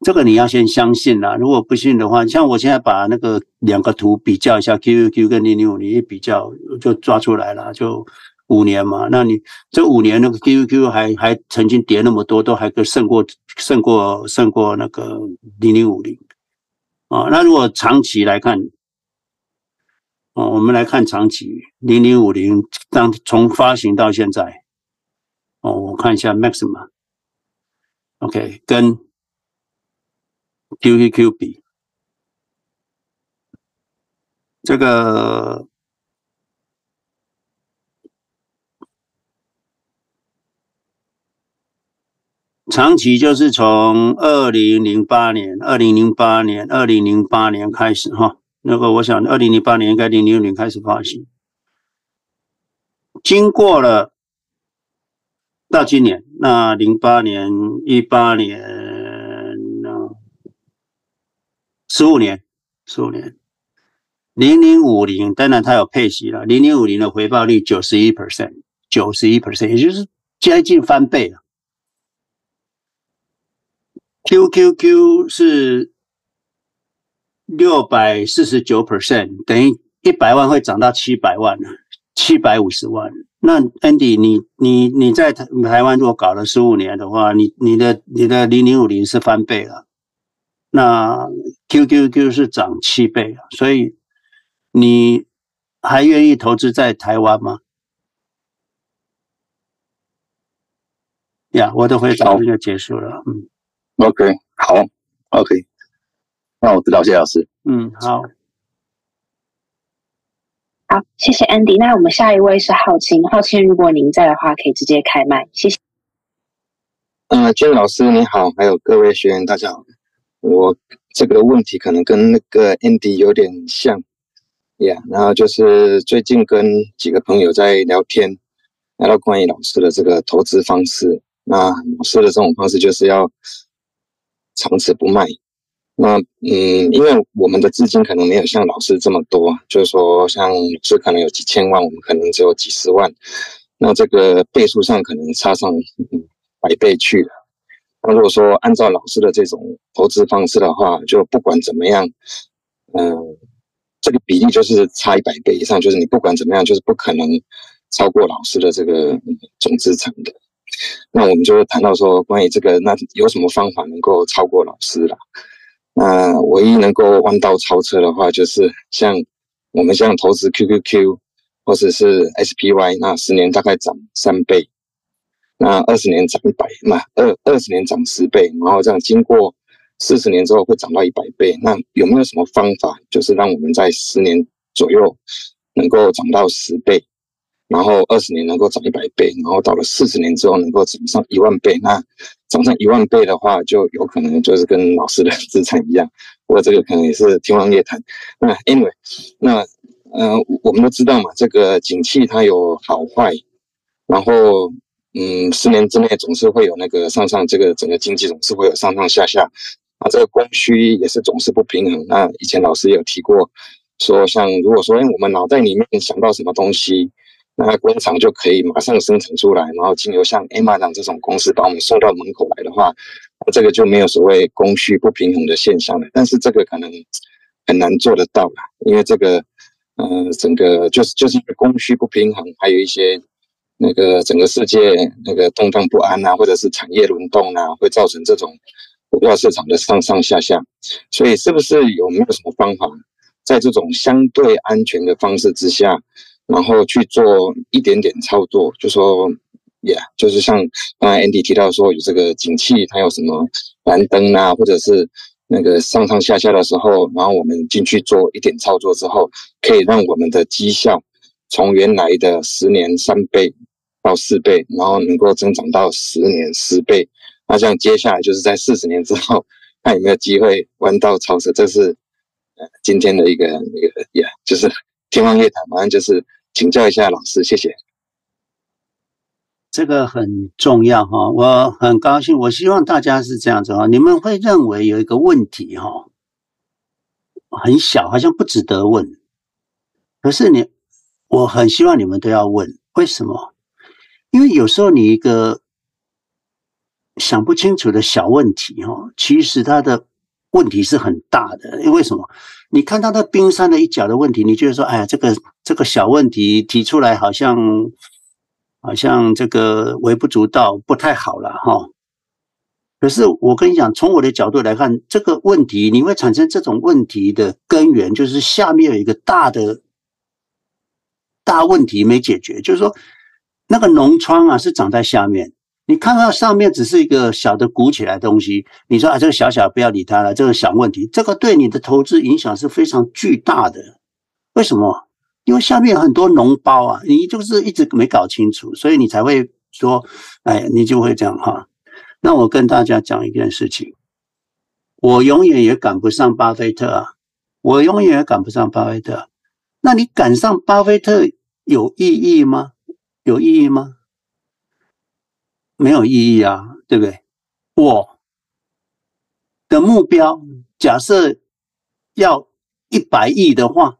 这个你要先相信啦，如果不信的话，像我现在把那个两个图比较一下，QQQ 跟零零五零一比较，就抓出来了，就五年嘛。那你这五年那个 QQQ 还还曾经跌那么多，都还个胜过胜过胜过那个零零五零啊。那如果长期来看，哦，我们来看长期零零五零，当从发行到现在，我看一下 Maxima，OK，跟。QQQ 比。这个长期就是从二零零八年、二零零八年、二零零八年开始哈，那个我想二零零八年应该零零年开始发行，经过了到今年，那零八年、一八年。十五年，十五年，零零五零，当然它有配息了。零零五零的回报率九十一 percent，九十一 percent，也就是接近翻倍了。QQQ 是六百四十九 percent，等于一百万会涨到七百万了，七百五十万。那 Andy，你你你在台台湾如果搞了十五年的话，你你的你的零零五零是翻倍了。那 QQQ 是涨七倍啊，所以你还愿意投资在台湾吗？呀，我的回答就结束了。嗯，OK，好，OK，那我知道，谢谢老师。嗯，好，好，谢谢 Andy。那我们下一位是浩清，浩清，如果您在的话，可以直接开麦，谢谢。嗯、呃，君老师你好，还有各位学员，大家好。我这个问题可能跟那个 Andy 有点像，呀、然后就是最近跟几个朋友在聊天，聊到关于老师的这个投资方式。那老师的这种方式就是要长持不卖。那嗯，因为我们的资金可能没有像老师这么多，就是说像老师可能有几千万，我们可能只有几十万，那这个倍数上可能差上百倍去了。那如果说按照老师的这种投资方式的话，就不管怎么样，嗯、这个比例就是差一百倍以上，就是你不管怎么样，就是不可能超过老师的这个总资产的。那我们就会谈到说，关于这个，那有什么方法能够超过老师了？那唯一能够弯道超车的话，就是像我们像投资 QQQ 或者是 SPY，那十年大概涨三倍。那二十年涨一百，那二二十年涨十倍，然后这样经过四十年之后会涨到一百倍。那有没有什么方法，就是让我们在十年左右能够涨到十倍，然后二十年能够涨一百倍，然后到了四十年之后能够涨上一万倍？那涨上一万倍的话，就有可能就是跟老师的资产一样。不过这个可能也是天方夜谭。那 anyway，那呃，我们都知道嘛，这个景气它有好坏，然后。嗯，十年之内总是会有那个上上，这个整个经济总是会有上上下下，啊，这个供需也是总是不平衡。那以前老师有提过，说像如果说，哎，我们脑袋里面想到什么东西，那工厂就可以马上生产出来，然后经由像 A 马厂这种公司把我们送到门口来的话，这个就没有所谓供需不平衡的现象了。但是这个可能很难做得到了，因为这个，呃，整个就是就是因为供需不平衡，还有一些。那个整个世界那个动荡不安啊，或者是产业轮动啊，会造成这种股票市场的上上下下。所以，是不是有没有什么方法，在这种相对安全的方式之下，然后去做一点点操作？就说，yeah，就是像刚才 Andy 提到说，有这个景气，它有什么蓝灯啊，或者是那个上上下下的时候，然后我们进去做一点操作之后，可以让我们的绩效从原来的十年三倍。到四倍，然后能够增长到十年十倍，那这样接下来就是在四十年之后，看有没有机会弯道超车。这是呃今天的一个一个呀，就是天方夜谭，反正就是请教一下老师，谢谢。这个很重要哈，我很高兴，我希望大家是这样子哈，你们会认为有一个问题哈，很小，好像不值得问。可是你，我很希望你们都要问为什么？因为有时候你一个想不清楚的小问题，哈，其实它的问题是很大的。因为什么？你看到那冰山的一角的问题，你觉得说，哎呀，这个这个小问题提出来好像好像这个微不足道，不太好了，哈。可是我跟你讲，从我的角度来看，这个问题你会产生这种问题的根源，就是下面有一个大的大问题没解决。就是说，那个脓疮啊是长在下面，你看到上面只是一个小的鼓起来的东西，你说啊，这个小小不要理它了，这个小问题，这个对你的投资影响是非常巨大的。为什么？因为下面很多脓包啊，你就是一直没搞清楚，所以你才会说，哎，你就会这样哈。那我跟大家讲一件事情，我永远也赶不上巴菲特啊，我永远也赶不上巴菲特。那你赶上巴菲特有意义吗？有意义吗？没有意义啊，对不对？我的目标假设要一百亿的话。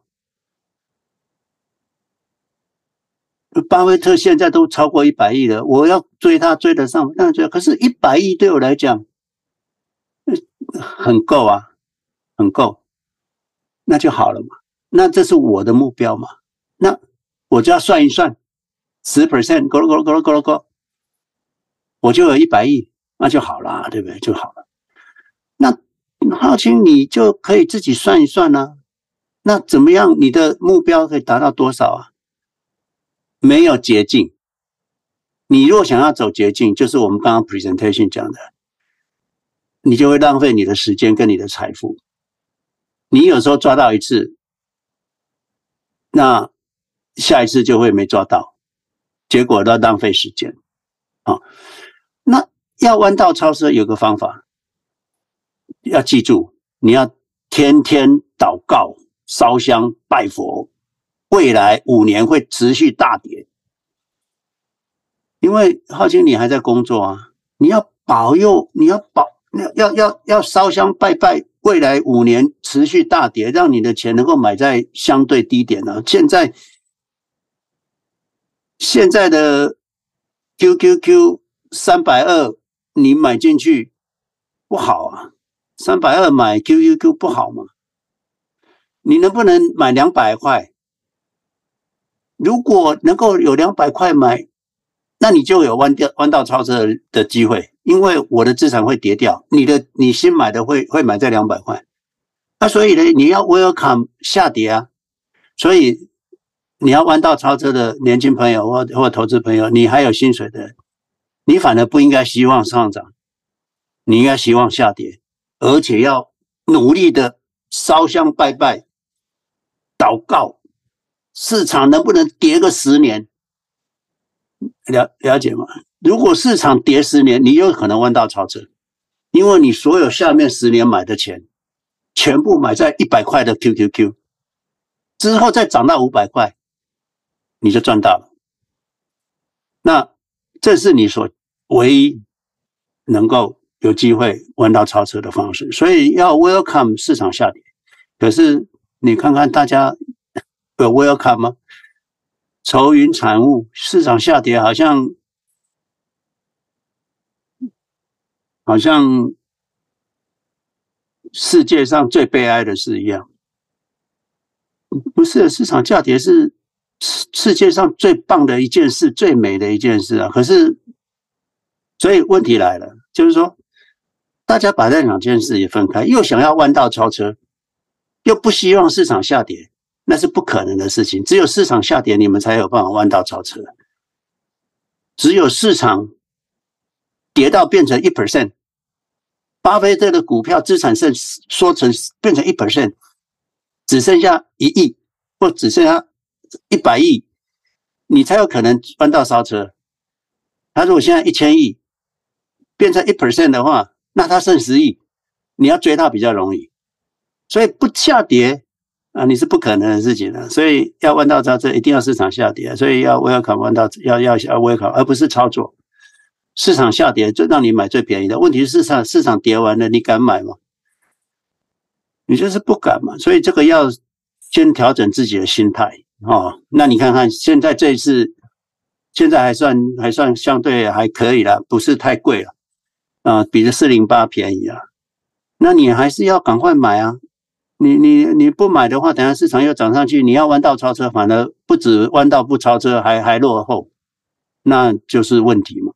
巴菲特现在都超过一百亿了，我要追他追得上，那追。可是，一百亿对我来讲，很够啊，很够，那就好了嘛。那这是我的目标嘛。那我就要算一算，十 percent，咕噜咕噜咕噜咕噜咕，我就有一百亿，那就好了，对不对？就好了。那浩清，你就可以自己算一算呢、那怎么样？你的目标可以达到多少啊？没有捷径。你若想要走捷径，就是我们刚刚 presentation 讲的，你就会浪费你的时间跟你的财富。你有时候抓到一次，那下一次就会没抓到，结果都浪费时间。啊，要弯道超车有个方法，要记住，你要天天祷告、烧香、拜佛。未来五年会持续大跌，因为浩清你还在工作啊，你要保佑，你要保，要要要要烧香拜拜，未来五年持续大跌，让你的钱能够买在相对低点呢。现在现在的 QQQ 三百二，你买进去不好啊，三百二买 QQQ 不好吗？你能不能买两百块？如果能够有两百块买，那你就有弯掉弯道超车的机会，因为我的资产会跌掉，你的你新买的会会买在两百块，那所以呢，你要 welcome 下跌啊，所以你要弯道超车的年轻朋友或或投资朋友，你还有薪水的，你反而不应该希望上涨，你应该希望下跌，而且要努力的烧香拜拜，祷告。市场能不能跌个十年？了了解吗？如果市场跌十年，你有可能弯道超车，因为你所有下面十年买的钱，全部买在一百块的 QQQ，之后再涨到五百块，你就赚到了。那这是你所唯一能够有机会弯道超车的方式。所以要 welcome 市场下跌，可是你看看大家。有 welcome 吗？愁云惨雾，市场下跌，好像好像世界上最悲哀的事一样。不是，市场下跌是世界上最棒的一件事，最美的一件事啊！可是，所以问题来了，就是说，大家把这两件事也分开，又想要弯道超车，又不希望市场下跌。那是不可能的事情，只有市场下跌，你们才有办法弯道超车。只有市场跌到变成一 percent，巴菲特的股票资产剩缩成变成一 percent，只剩下一亿或只剩下一百亿，你才有可能弯道超车。他如果现在一千亿变成一 percent 的话，那它剩十亿，你要追它比较容易。所以不下跌。啊，你是不可能的事情的，所以要弯道超车，一定要市场下跌，所以要我要考弯道，要要要微考而不是操作。市场下跌就让你买最便宜的，问题是市场市场跌完了，你敢买吗？你就是不敢嘛，所以这个要先调整自己的心态，哦，那你看看现在这一次，现在还算还算相对还可以了，不是太贵了啊，比这四零八便宜啊。那你还是要赶快买啊！你你你不买的话，等下市场又涨上去，你要弯道超车，反而不止弯道不超车，还还落后，那就是问题嘛。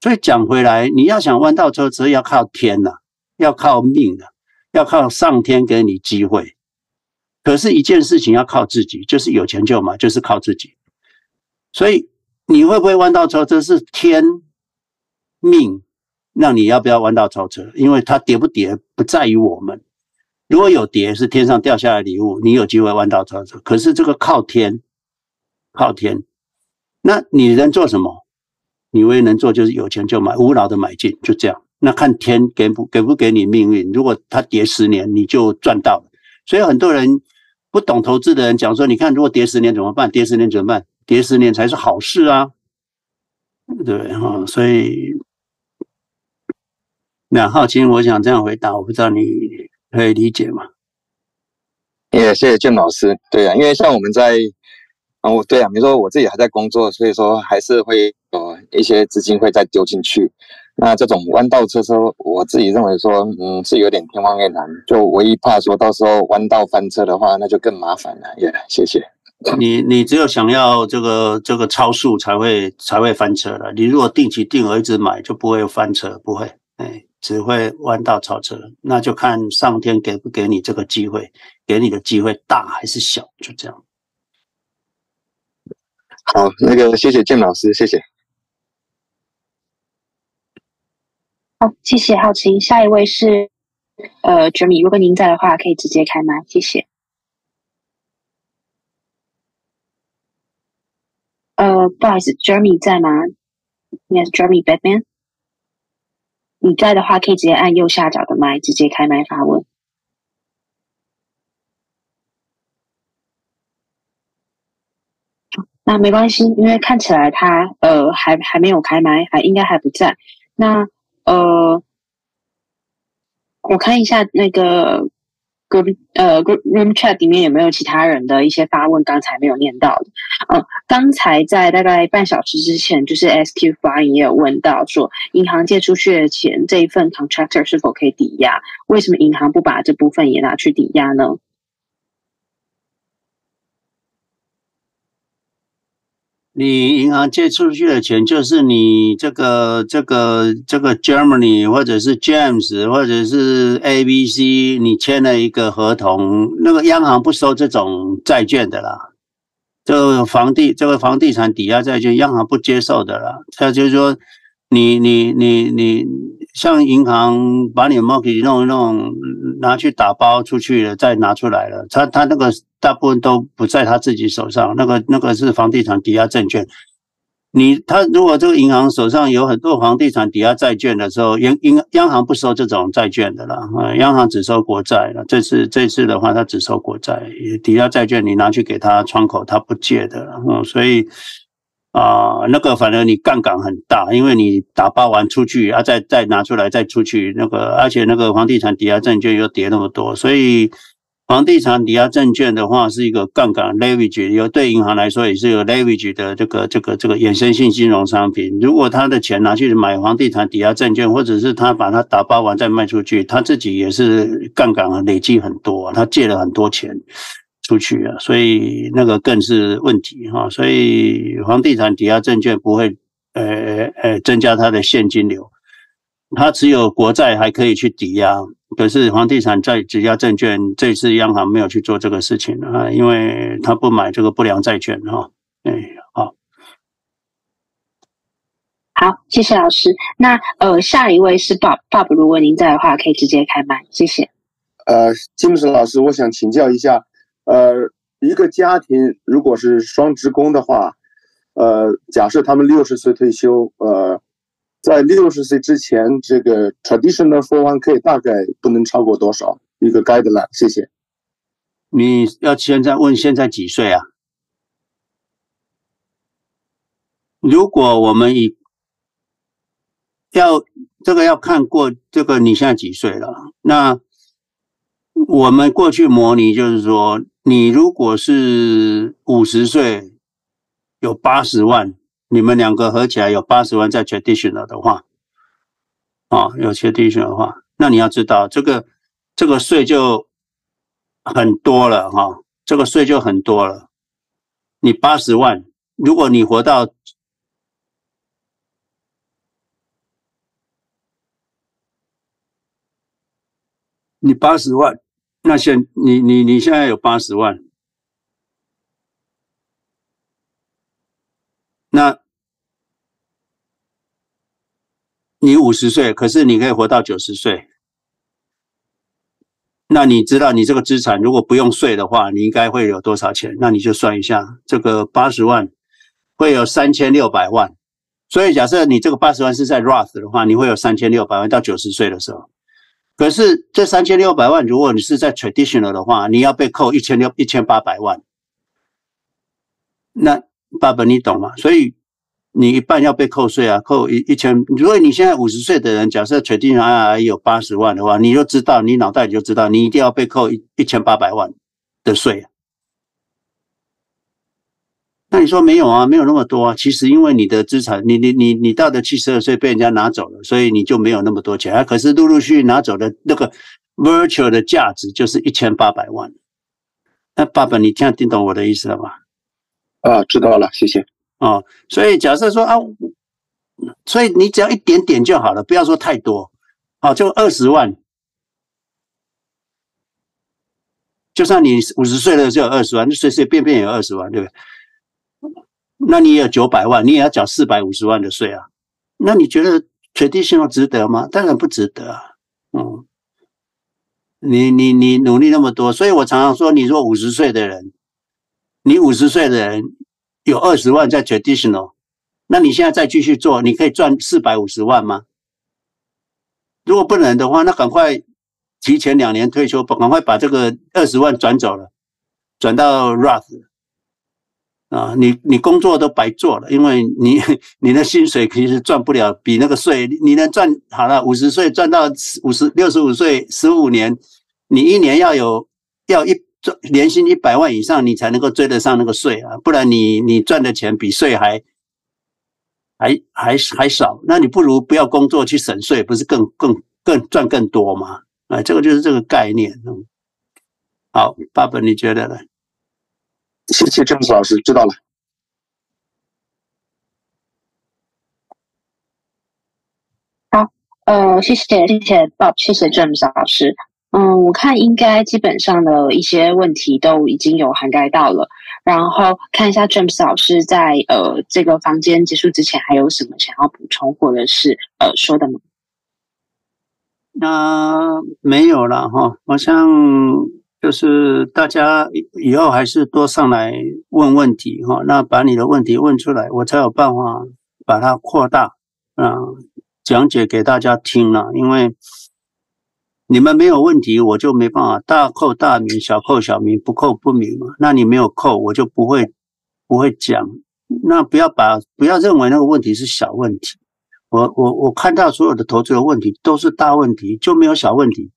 所以讲回来，你要想弯道超车，要靠天呐、要靠命的、啊，要靠上天给你机会。可是，一件事情要靠自己，就是有钱就买，就是靠自己。所以，你会不会弯道超车是天命，让你要不要弯道超车？因为它跌不跌不在于我们。如果有跌，是天上掉下来礼物，你有机会弯道超车。可是这个靠天，靠天。那你能做什么？你唯一能做就是有钱就买，无脑的买进，就这样。那看天给不给不给你命运。如果它跌十年，你就赚到了。所以很多人不懂投资的人讲说：“你看，如果跌十年怎么办？跌十年怎么办？跌十年才是好事啊，对哈。”所以，那好奇，我想这样回答，我不知道你可以理解吗？也谢谢俊老师。对啊，因为像我们在哦，对啊，比如说我自己还在工作，所以说还是会有一些资金会再丢进去。那这种弯道车车，我自己认为说，嗯，是有点天方夜谭。就唯一怕说到时候弯道翻车的话，那就更麻烦了。也、yeah，谢谢。你你只有想要这个这个超速才会才会翻车了。你如果定期定额一直买，就不会翻车，不会，哎，只会弯道超车。那就看上天给不给你这个机会，给你的机会大还是小，就这样。好，那个谢谢建老师，谢谢。好，谢谢浩晴。下一位是呃，Jeremy，如果您在的话，可以直接开麦，谢谢。呃，不好意思，Jeremy 在吗？Yes，Jeremy Batman，你在的话，可以直接按右下角的麦，直接开麦发问。那没关系，因为看起来他呃还还没有开麦，还应该还不在。那呃，我看一下那个 group 呃 group room chat 里面有没有其他人的一些发问，刚才没有念到的。嗯，刚才在大概半小时之前，就是 SQ 发言也有问到说，银行借出去的钱这一份 contractor 是否可以抵押？为什么银行不把这部分也拿去抵押呢？你银行借出去的钱，就是你这个这个这个 Germany 或者是 James 或者是 ABC，你签了一个合同，那个央行不收这种债券的啦。这个房地这个房地产抵押债券，央行不接受的啦。他就是说，你你你你像银行把你 mortgage 弄一弄，拿去打包出去了，再拿出来了，他他那个。大部分都不在他自己手上，那个那个是房地产抵押证券。你他如果这个银行手上有很多房地产抵押债券的时候，央央央行不收这种债券的啦，啊，央行只收国债了。这次这次的话，他只收国债，抵押债券你拿去给他窗口，他不借的。嗯，所以啊，那个反正你杠杆很大，因为你打包完出去啊，再再拿出来再出去，那个而且那个房地产抵押证券又跌那么多，所以。房地产抵押证券的话是一个杠杆 leverage，有对银行来说也是有 leverage 的这个这个这个衍生性金融商品。如果他的钱拿去买房地产抵押证券，或者是他把它打包完再卖出去，他自己也是杠杆累积很多，他借了很多钱出去啊，所以那个更是问题哈。所以房地产抵押证券不会呃呃增加它的现金流，它只有国债还可以去抵押。可是房地产债抵押证券，这次央行没有去做这个事情啊，因为他不买这个不良债券哈。哎，好，好，谢谢老师。那呃，下一位是 Bob，Bob，如果您在的话，可以直接开麦，谢谢。呃，金木森老师，我想请教一下，呃，一个家庭如果是双职工的话，呃，假设他们六十岁退休，呃。在六十岁之前，这个 traditional 401k 大概不能超过多少？一个 guideline，谢谢。你要现在问现在几岁啊？如果我们以要这个要看过这个你现在几岁了？那我们过去模拟就是说，你如果是五十岁，有八十万，你们两个合起来有八十万在 traditional 的话，啊，有 traditional 的话，那你要知道这个这个税就很多了哈，这个税就很多了。你八十万，如果你活到你八十万，那现你你你现在有八十万，那你五十岁，可是你可以活到九十岁，那你知道你这个资产如果不用税的话，你应该会有多少钱？那你就算一下，这个八十万会有三千六百万，所以假设你这个八十万是在 Roth 的话，你会有三千六百万到九十岁的时候。可是这三千六百万，如果你是在 traditional 的话，你要被扣一千六一千八百万。那爸爸你懂吗？所以你一半要被扣税啊，扣一一千。如果你现在五十岁的人，假设 traditional I R 有八十万的话，你就知道，你脑袋里就知道，你一定要被扣一一千八百万的税。那你说没有啊？没有那么多啊。其实因为你的资产，你你你你到的七十二岁被人家拿走了，所以你就没有那么多钱啊。可是陆陆续续拿走的那个 virtual 的价值就是一千八百万。那爸爸，你听听懂我的意思了吗？啊，知道了，谢谢。哦，所以假设说啊，所以你只要一点点就好了，不要说太多。好，就二十万，就算你五十岁了就有二十万，你随随便便有二十万，对不对？那你也有九百万，你也要缴四百五十万的税啊？那你觉得 traditional 值得吗？当然不值得啊。嗯，你你你努力那么多，所以我常常说，你说五十岁的人，你五十岁的人有二十万在 traditional，那你现在再继续做，你可以赚四百五十万吗？如果不能的话，那赶快提前两年退休，赶快把这个二十万转走了，转到 Roth。啊，你你工作都白做了，因为你 你的薪水其实赚不了比那个税，你能赚好了五十岁赚到五十六十五岁十五年，你一年要有要一赚年薪一百万以上，你才能够追得上那个税啊，不然你你赚的钱比税还还还还少，那你不如不要工作去省税，不是更更更赚更多吗？啊，这个就是这个概念。嗯，好，爸爸你觉得呢？谢谢詹姆斯老师，知道了。好，呃，谢谢谢谢 Bob，谢谢 James 老师。嗯，我看应该基本上的一些问题都已经有涵盖到了。然后看一下 James 老师在呃这个房间结束之前还有什么想要补充或者是呃说的吗？那、呃、没有了哈，好像。就是大家以后还是多上来问问题哈，那把你的问题问出来，我才有办法把它扩大啊，讲解给大家听了。因为你们没有问题，我就没办法大扣大名，小扣小名，不扣不明嘛。那你没有扣，我就不会不会讲。那不要把不要认为那个问题是小问题，我我我看到所有的投资的问题都是大问题，就没有小问题。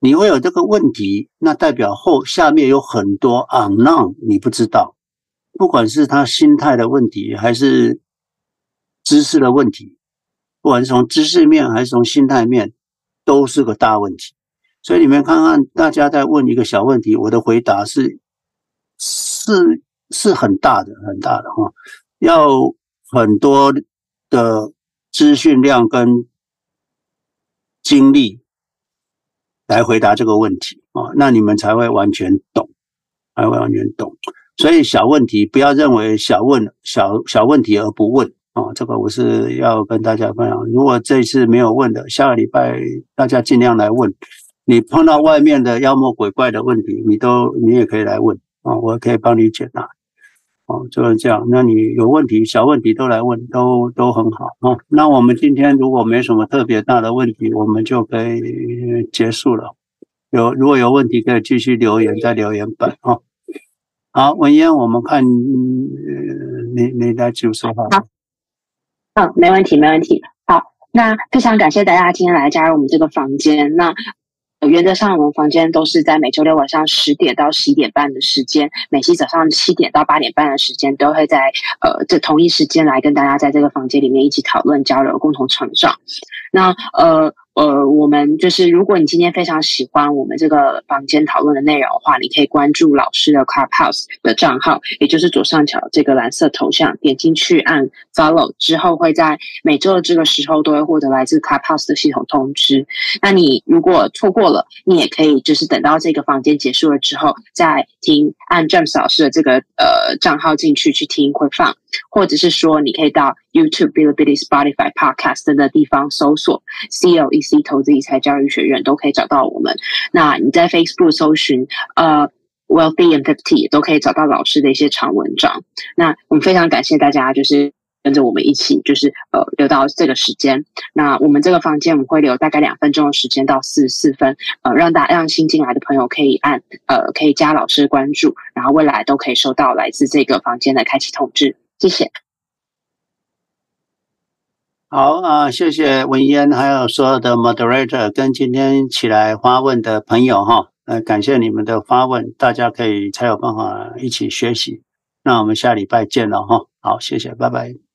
你会有这个问题，那代表后下面有很多 unknown 你不知道，不管是他心态的问题，还是知识的问题，不管是从知识面还是从心态面，都是个大问题。所以你们看看，大家在问一个小问题，我的回答是是是很大的，很大的哈，要很多的资讯量跟精力。来回答这个问题啊，那你们才会完全懂，才会完全懂。所以小问题不要认为小问小小问题而不问啊，这个我是要跟大家分享。如果这次没有问的，下个礼拜大家尽量来问。你碰到外面的妖魔鬼怪的问题，你都你也可以来问啊，我可以帮你解答。哦，就是这样。那你有问题，小问题都来问，都都很好啊。那我们今天如果没什么特别大的问题，我们就可以结束了。有如果有问题，可以继续留言在留言板啊。好，文嫣，我们看你你来就说话。好，嗯，没问题，没问题。好，那非常感谢大家今天来加入我们这个房间。那原则上，我们房间都是在每周六晚上十点到十一点半的时间，每期早上七点到八点半的时间，都会在呃这同一时间来跟大家在这个房间里面一起讨论、交流、共同成长。那呃。呃，我们就是，如果你今天非常喜欢我们这个房间讨论的内容的话，你可以关注老师的 Clubhouse 的账号，也就是左上角这个蓝色头像，点进去按 Follow 之后，会在每周的这个时候都会获得来自 Clubhouse 的系统通知。那你如果错过了，你也可以就是等到这个房间结束了之后再听，按 James 老师的这个呃账号进去去听回放。或者是说，你可以到 YouTube、Bilibili、Spotify、Podcast 的地方搜索 CLEC 投资理财教育学院，都可以找到我们。那你在 Facebook 搜寻呃 Wealthy and Fifty 都可以找到老师的一些长文章。那我们非常感谢大家，就是跟着我们一起，就是呃留到这个时间。那我们这个房间我们会留大概两分钟的时间到四十四分，呃，让大让新进来的朋友可以按呃可以加老师关注，然后未来都可以收到来自这个房间的开启通知。谢谢。好啊，谢谢文嫣，还有所有的 moderator 跟今天起来发问的朋友哈，呃，感谢你们的发问，大家可以才有办法一起学习。那我们下礼拜见了哈，好，谢谢，拜拜。